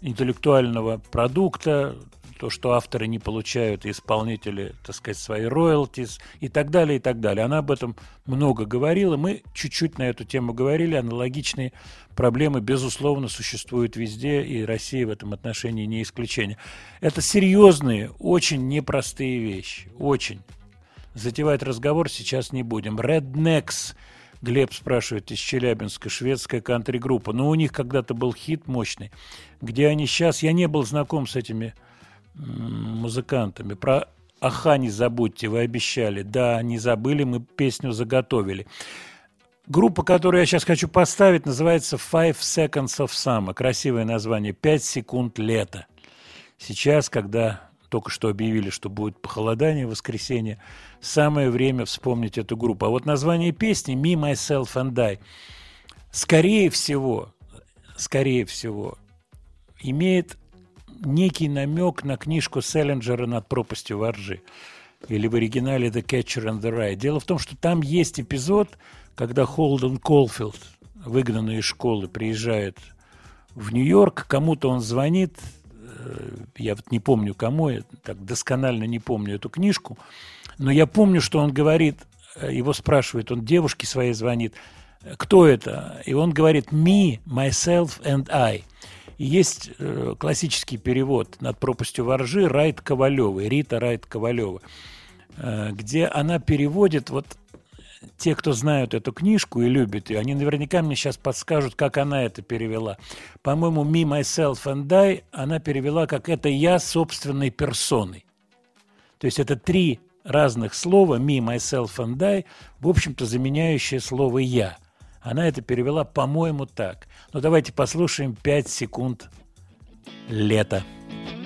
интеллектуального продукта, то, что авторы не получают, и исполнители, так сказать, свои роялтис и так далее, и так далее. Она об этом много говорила. Мы чуть-чуть на эту тему говорили. Аналогичные проблемы, безусловно, существуют везде, и Россия в этом отношении не исключение. Это серьезные, очень непростые вещи. Очень. Затевать разговор сейчас не будем. Rednecks, Глеб спрашивает из Челябинска, шведская кантри-группа. Но у них когда-то был хит мощный. Где они сейчас? Я не был знаком с этими музыкантами. Про Аха не забудьте, вы обещали. Да, не забыли, мы песню заготовили. Группа, которую я сейчас хочу поставить, называется Five Seconds of Summer. Красивое название. Пять секунд лета. Сейчас, когда только что объявили, что будет похолодание в воскресенье, самое время вспомнить эту группу. А вот название песни «Me, Myself and I» скорее всего, скорее всего, имеет некий намек на книжку Селлинджера «Над пропастью воржи» или в оригинале «The Catcher and the Rye». Дело в том, что там есть эпизод, когда Холден Колфилд, выгнанный из школы, приезжает в Нью-Йорк, кому-то он звонит, я вот не помню кому, я так досконально не помню эту книжку, но я помню, что он говорит, э, его спрашивает, он девушке своей звонит, «Э, кто это? И он говорит «me, myself and I». И есть э, классический перевод над пропастью воржи Райт Ковалевой, Рита Райт Ковалева, э, где она переводит вот те, кто знают эту книжку и любят ее, они наверняка мне сейчас подскажут, как она это перевела. По-моему, «Me, myself and I» она перевела как «это я собственной персоной». То есть это три разных слова «me, myself and I», в общем-то, заменяющие слово «я». Она это перевела, по-моему, так. Но давайте послушаем 5 секунд лета. I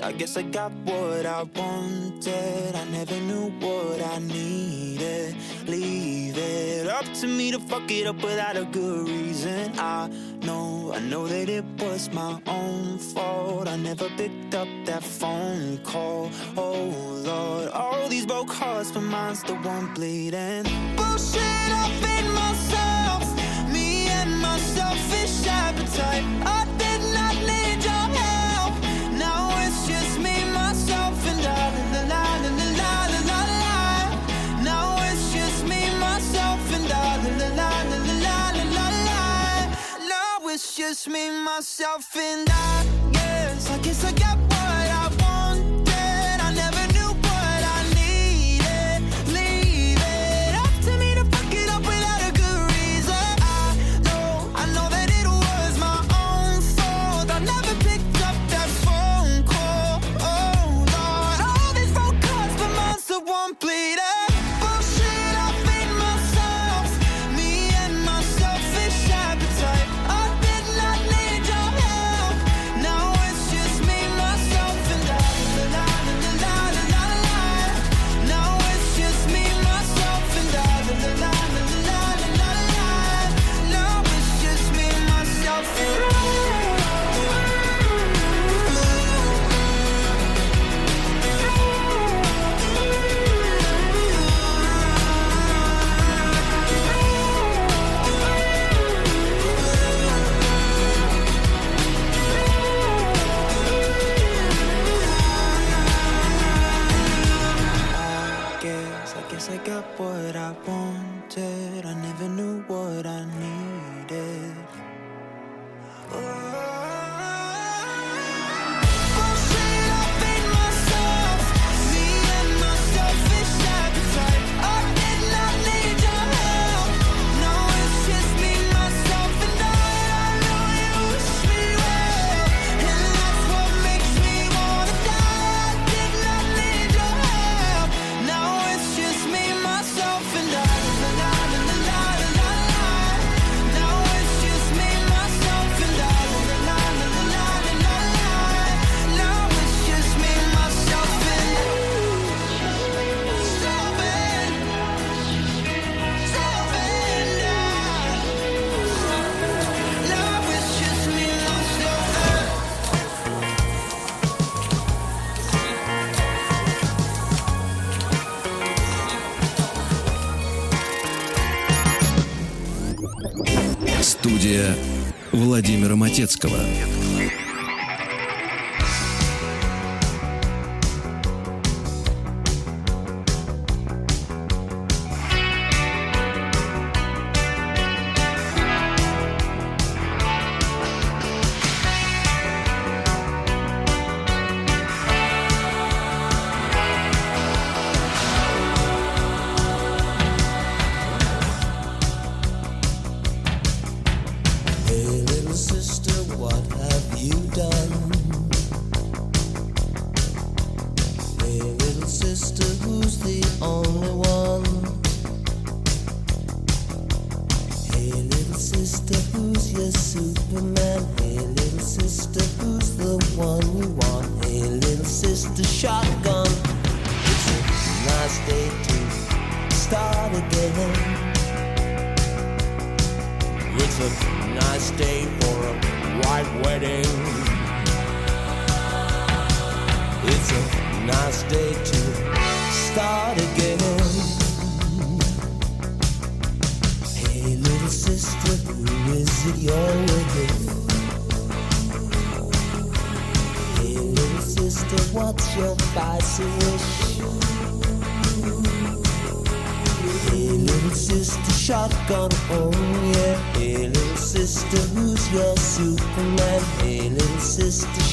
I guess I got what I wanted. I never knew what I needed. Leave it up to me to fuck it up without a good reason. I know, I know that it was my own fault. I never picked up that phone call. Oh Lord, all these broke hearts, but mine's the one bleeding. Bullshit, I've myself. Me and my selfish appetite. I it's just me, myself, and I. Yes, I guess I got. Владимира Матецкого.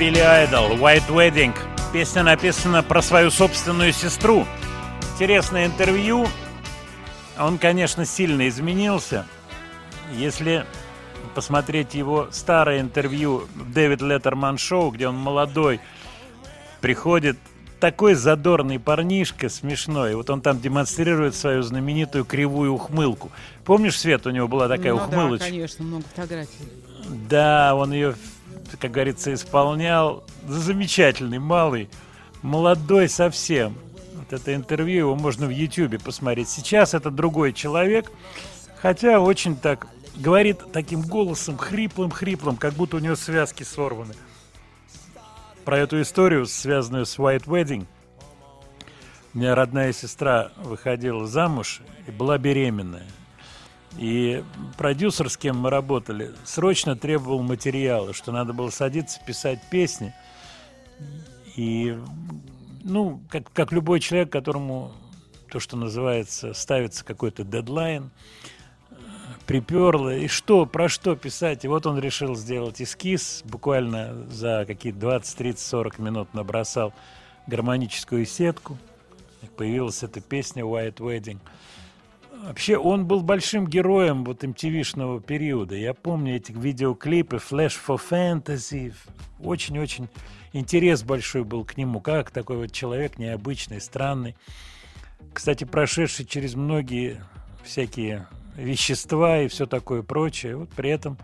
Билли Айдол «White Wedding». Песня написана про свою собственную сестру. Интересное интервью. Он, конечно, сильно изменился. Если посмотреть его старое интервью Дэвид Леттерман Шоу, где он молодой, приходит такой задорный парнишка, смешной. Вот он там демонстрирует свою знаменитую кривую ухмылку. Помнишь, Свет, у него была такая ну, ухмылочка? Да, конечно, много фотографий. Да, он ее как говорится, исполнял. Замечательный, малый, молодой совсем. Вот это интервью его можно в Ютьюбе посмотреть. Сейчас это другой человек, хотя очень так говорит таким голосом хриплым-хриплым, как будто у него связки сорваны. Про эту историю, связанную с White Wedding, у меня родная сестра выходила замуж и была беременная. И продюсер, с кем мы работали, срочно требовал материала, что надо было садиться писать песни. И, ну, как, как любой человек, которому то, что называется, ставится какой-то дедлайн, приперло. И что, про что писать? И вот он решил сделать эскиз, буквально за какие-то 20, 30, 40 минут набросал гармоническую сетку. Появилась эта песня «White Wedding». Вообще, он был большим героем вот MTV-шного периода. Я помню эти видеоклипы Flash for Fantasy. Очень-очень интерес большой был к нему. Как такой вот человек необычный, странный. Кстати, прошедший через многие всякие вещества и все такое прочее. Вот при этом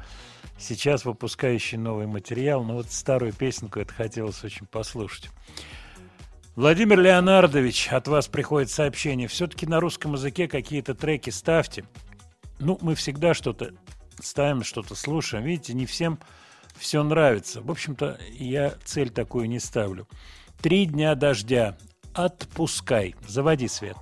сейчас выпускающий новый материал. Но вот старую песенку это хотелось очень послушать. Владимир Леонардович, от вас приходит сообщение. Все-таки на русском языке какие-то треки ставьте. Ну, мы всегда что-то ставим, что-то слушаем. Видите, не всем все нравится. В общем-то, я цель такую не ставлю. Три дня дождя. Отпускай. Заводи свет.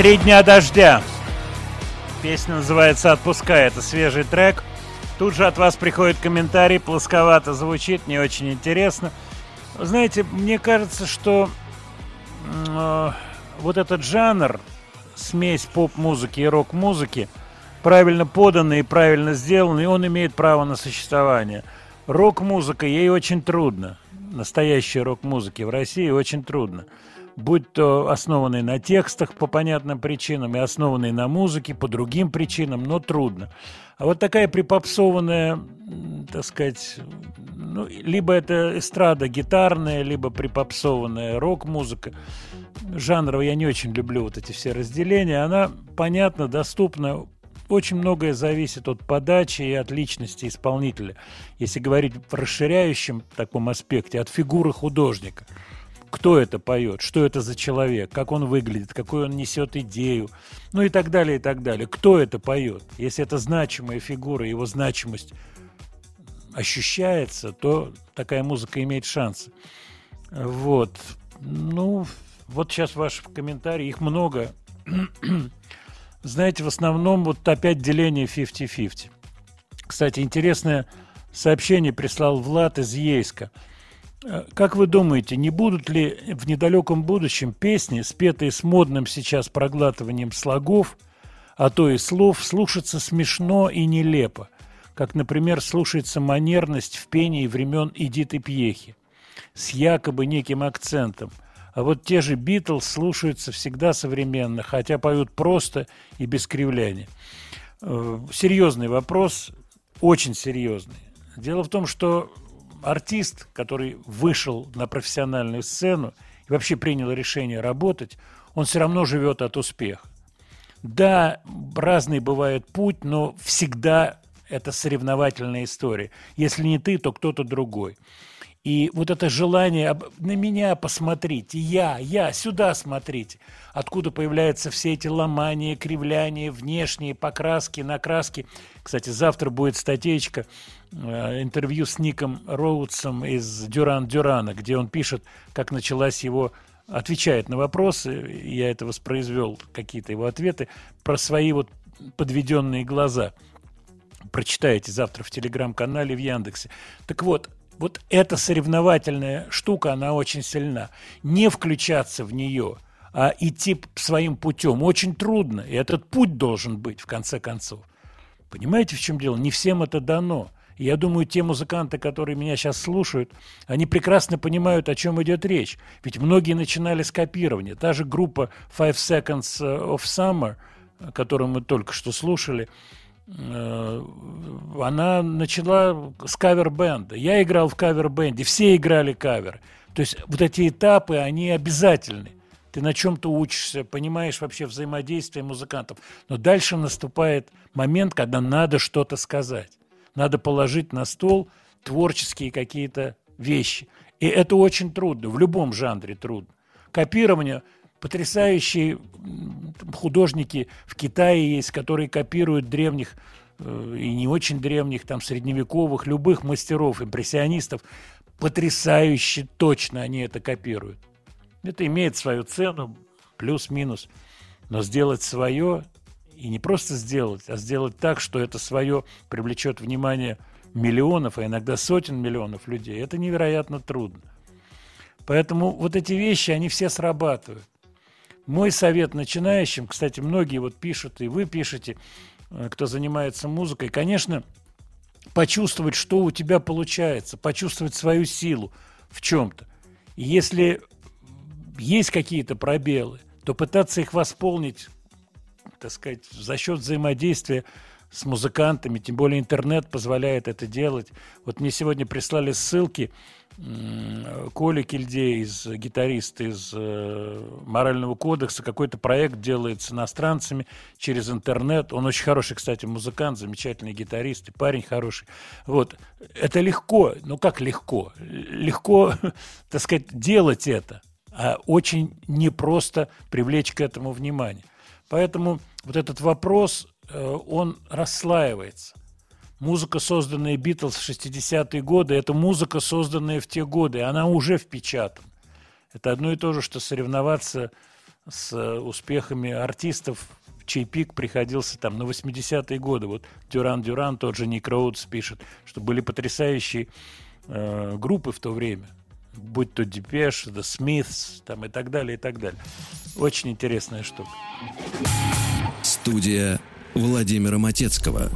Три дня дождя. Песня называется «Отпускай». Это свежий трек. Тут же от вас приходит комментарий, плосковато звучит, не очень интересно. Знаете, мне кажется, что э, вот этот жанр, смесь поп-музыки и рок-музыки, правильно поданный и правильно сделанный, он имеет право на существование. Рок-музыка, ей очень трудно. Настоящей рок-музыке в России очень трудно. Будь то основанные на текстах по понятным причинам и основанные на музыке по другим причинам, но трудно. А вот такая припопсованная, так сказать, ну, либо это эстрада гитарная, либо припопсованная рок-музыка. Жанрово я не очень люблю вот эти все разделения. Она понятна, доступна. Очень многое зависит от подачи и от личности исполнителя. Если говорить в расширяющем таком аспекте, от фигуры художника – кто это поет, что это за человек, как он выглядит, какую он несет идею, ну и так далее, и так далее. Кто это поет? Если это значимая фигура, его значимость ощущается, то такая музыка имеет шансы. Вот. Ну, вот сейчас ваши комментарии, их много. Знаете, в основном вот опять деление 50-50. Кстати, интересное сообщение прислал Влад из Ейска. Э, Как вы думаете, не будут ли в недалеком будущем песни, спетые с модным сейчас проглатыванием слогов, а то и слов, слушаться смешно и нелепо, как, например, слушается манерность в пении времен Эдиты Пьехи, с якобы неким акцентом, а вот те же Битлз слушаются всегда современно, хотя поют просто и без кривляния. Э, Серьезный вопрос, очень серьезный. Дело в том, что артист, который вышел на профессиональную сцену и вообще принял решение работать, он все равно живет от успеха. Да, разный бывает путь, но всегда это соревновательная история. Если не ты, то кто-то другой. И вот это желание на меня посмотрите, я, я, сюда смотрите, откуда появляются все эти ломания, кривляния, внешние покраски, накраски. Кстати, завтра будет статейка, интервью с Ником Роудсом из Дюран Дюрана, где он пишет, как началась его отвечает на вопросы, я это воспроизвел, какие-то его ответы, про свои вот подведенные глаза. Прочитаете завтра в телеграм-канале в Яндексе. Так вот, вот эта соревновательная штука, она очень сильна. Не включаться в нее, а идти своим путем очень трудно. И этот путь должен быть, в конце концов. Понимаете, в чем дело? Не всем это дано. Я думаю, те музыканты, которые меня сейчас слушают, они прекрасно понимают, о чем идет речь. Ведь многие начинали с копирования. Та же группа Five Seconds of Summer, которую мы только что слушали, э, она начала с кавер-бенда. Я играл в кавер-бенде, все играли кавер. То есть вот эти этапы, они обязательны. Ты на чем-то учишься, понимаешь вообще взаимодействие музыкантов. Но дальше наступает момент, когда надо что-то сказать. Надо положить на стол творческие какие-то вещи. И это очень трудно, в любом жанре трудно. Копирование потрясающие художники в Китае есть, которые копируют древних э, и не очень древних, там, средневековых, любых мастеров, импрессионистов. Потрясающе точно они это копируют. Это имеет свою цену, плюс-минус. Но сделать свое, и не просто сделать, а сделать так, что это свое привлечет внимание миллионов, а иногда сотен миллионов людей, это невероятно трудно. Поэтому вот эти вещи, они все срабатывают. Мой совет начинающим, кстати, многие вот пишут, и вы пишете, э, кто занимается музыкой, конечно, почувствовать, что у тебя получается, почувствовать свою силу в чем-то. И если есть какие-то пробелы, то пытаться их восполнить, так сказать, за счет взаимодействия с музыкантами, тем более интернет позволяет это делать. Вот мне сегодня прислали ссылки Коля Кильдей, из, гитарист из э, Морального кодекса, какой-то проект делает с иностранцами через интернет. Он очень хороший, кстати, музыкант, замечательный гитарист и парень хороший. Вот. Это легко. Ну, как легко? Легко, так сказать, делать это, а очень непросто привлечь к этому внимание. Поэтому вот этот вопрос, э, он расслаивается. Музыка, созданная Битлз в 60-е годы, это музыка, созданная в те годы, она уже впечатана. Это одно и то же, что соревноваться с э, успехами артистов, чей пик приходился там на 80-е годы. Вот Дюран Дюран, тот же Ник Роудс пишет, что были потрясающие э, группы в то время. Будь то Депеш, The Smiths там, и так далее, и так далее. Очень интересная штука. Студия Владимира Матецкого.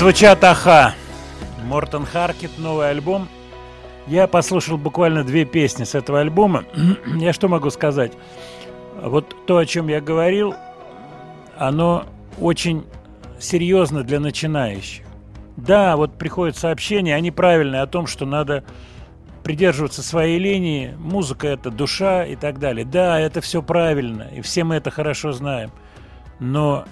Звучат Аха. Мортон Харкет, новый альбом. Я послушал буквально две песни с этого альбома. я что могу сказать? Вот то, о чем я говорил, оно очень серьезно для начинающих. Да, вот приходят сообщения, они правильные, о том, что надо придерживаться своей линии, музыка это душа и так далее. Да, это все правильно, и все мы это хорошо знаем. Но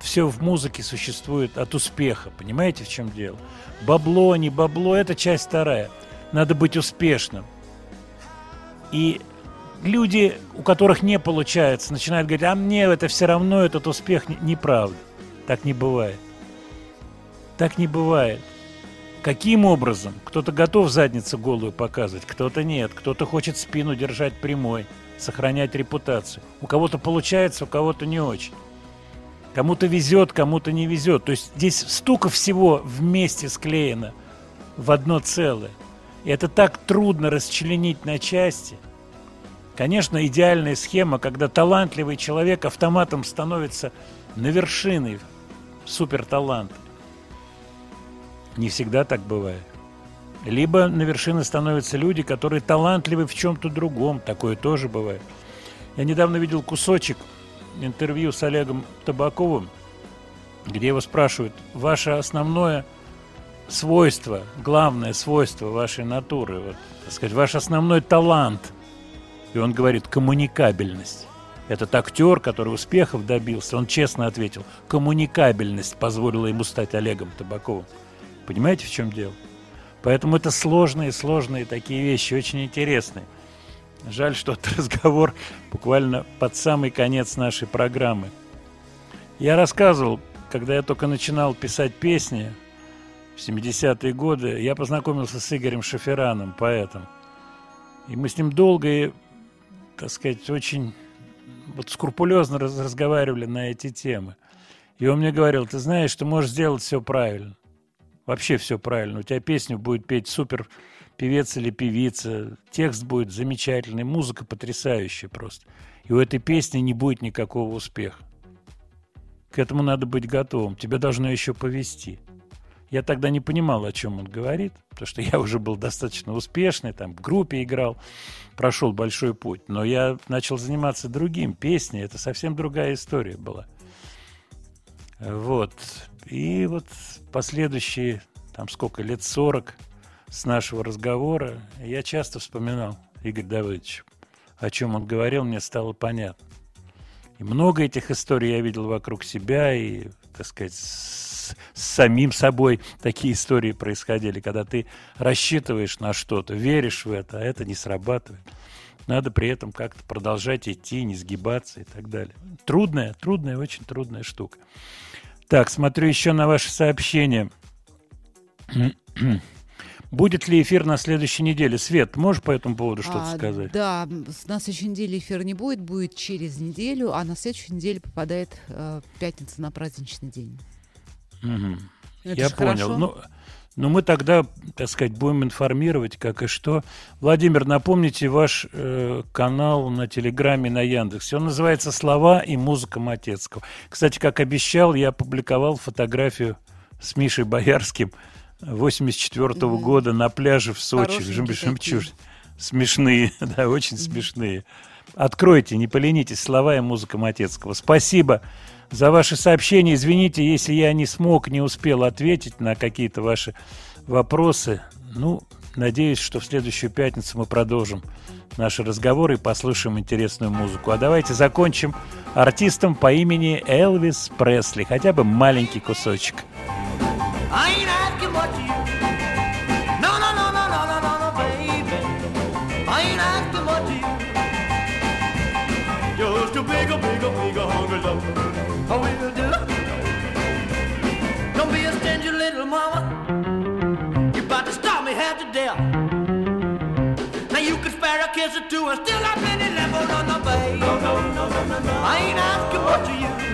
все в музыке существует от успеха, понимаете, в чем дело? Бабло, не бабло, это часть вторая. Надо быть успешным. И люди, у которых не получается, начинают говорить, а мне это все равно, этот успех не- неправда. Так не бывает. Так не бывает. Каким образом? Кто-то готов задницу голую показывать, кто-то нет. Кто-то хочет спину держать прямой, сохранять репутацию. У кого-то получается, у кого-то не очень. Кому-то везет, кому-то не везет. То есть здесь столько всего вместе склеено в одно целое. И это так трудно расчленить на части. Конечно, идеальная схема, когда талантливый человек автоматом становится на вершине суперталанта. Не всегда так бывает. Либо на вершины становятся люди, которые талантливы в чем-то другом. Такое тоже бывает. Я недавно видел кусочек интервью с Олегом Табаковым, где его спрашивают, ваше основное свойство, главное свойство вашей натуры, вот, так сказать, ваш основной талант. И он говорит, коммуникабельность. Этот актер, который успехов добился, он честно ответил, коммуникабельность позволила ему стать Олегом Табаковым. Понимаете, в чем дело? Поэтому это сложные, сложные такие вещи, очень интересные. Жаль, что этот разговор буквально под самый конец нашей программы. Я рассказывал, когда я только начинал писать песни в 70-е годы, я познакомился с Игорем Шафераном, поэтом. И мы с ним долго и, так сказать, очень вот скрупулезно раз- разговаривали на эти темы. И он мне говорил, ты знаешь, ты можешь сделать все правильно. Вообще все правильно. У тебя песню будет петь супер певец или певица. Текст будет замечательный, музыка потрясающая просто. И у этой песни не будет никакого успеха. К этому надо быть готовым. Тебя должно еще повести. Я тогда не понимал, о чем он говорит, потому что я уже был достаточно успешный, там в группе играл, прошел большой путь. Но я начал заниматься другим, песней, это совсем другая история была. Вот. И вот последующие, там сколько, лет 40 с нашего разговора, я часто вспоминал Игорь Давыдович. О чем он говорил, мне стало понятно. И много этих историй я видел вокруг себя, и, так сказать, с, с самим собой такие истории происходили, когда ты рассчитываешь на что-то, веришь в это, а это не срабатывает. Надо при этом как-то продолжать идти, не сгибаться и так далее. Трудная, трудная, очень трудная штука. Так, смотрю еще на ваши сообщения. Будет ли эфир на следующей неделе? Свет, можешь по этому поводу что-то А, сказать? Да, на следующей неделе эфира не будет, будет через неделю, а на следующей неделе попадает э, пятница на праздничный день. Мгм. Это Я понял. хорошо. Ну, ну, мы тогда, так сказать, будем информировать, как и что. Владимир, напомните ваш э, канал на Телеграме, на Яндексе. Он называется «Слова и музыка Матецкого». Кстати, как обещал, я опубликовал фотографию с Мишей Боярским 84 года на пляже в Сочи, в Хорошенькие Жем- такие. Жемчужине. Смешные, да, очень смешные. Откройте, не поленитесь, слова и музыка Матецкого. Спасибо за ваши сообщения. Извините, если я не смог, не успел ответить на какие-то ваши вопросы. Ну, надеюсь, что в следующую пятницу мы продолжим наши разговоры и послушаем интересную музыку. А давайте закончим артистом по имени Элвис Пресли. Хотя бы маленький кусочек. I ain't I oh, will do. Don't be a stingy little mama. You about to stop me half to death. Now you can spare a kiss or two and still have plenty left. Oh, no, no, baby. No, no, no, no, no, no. I ain't asking what you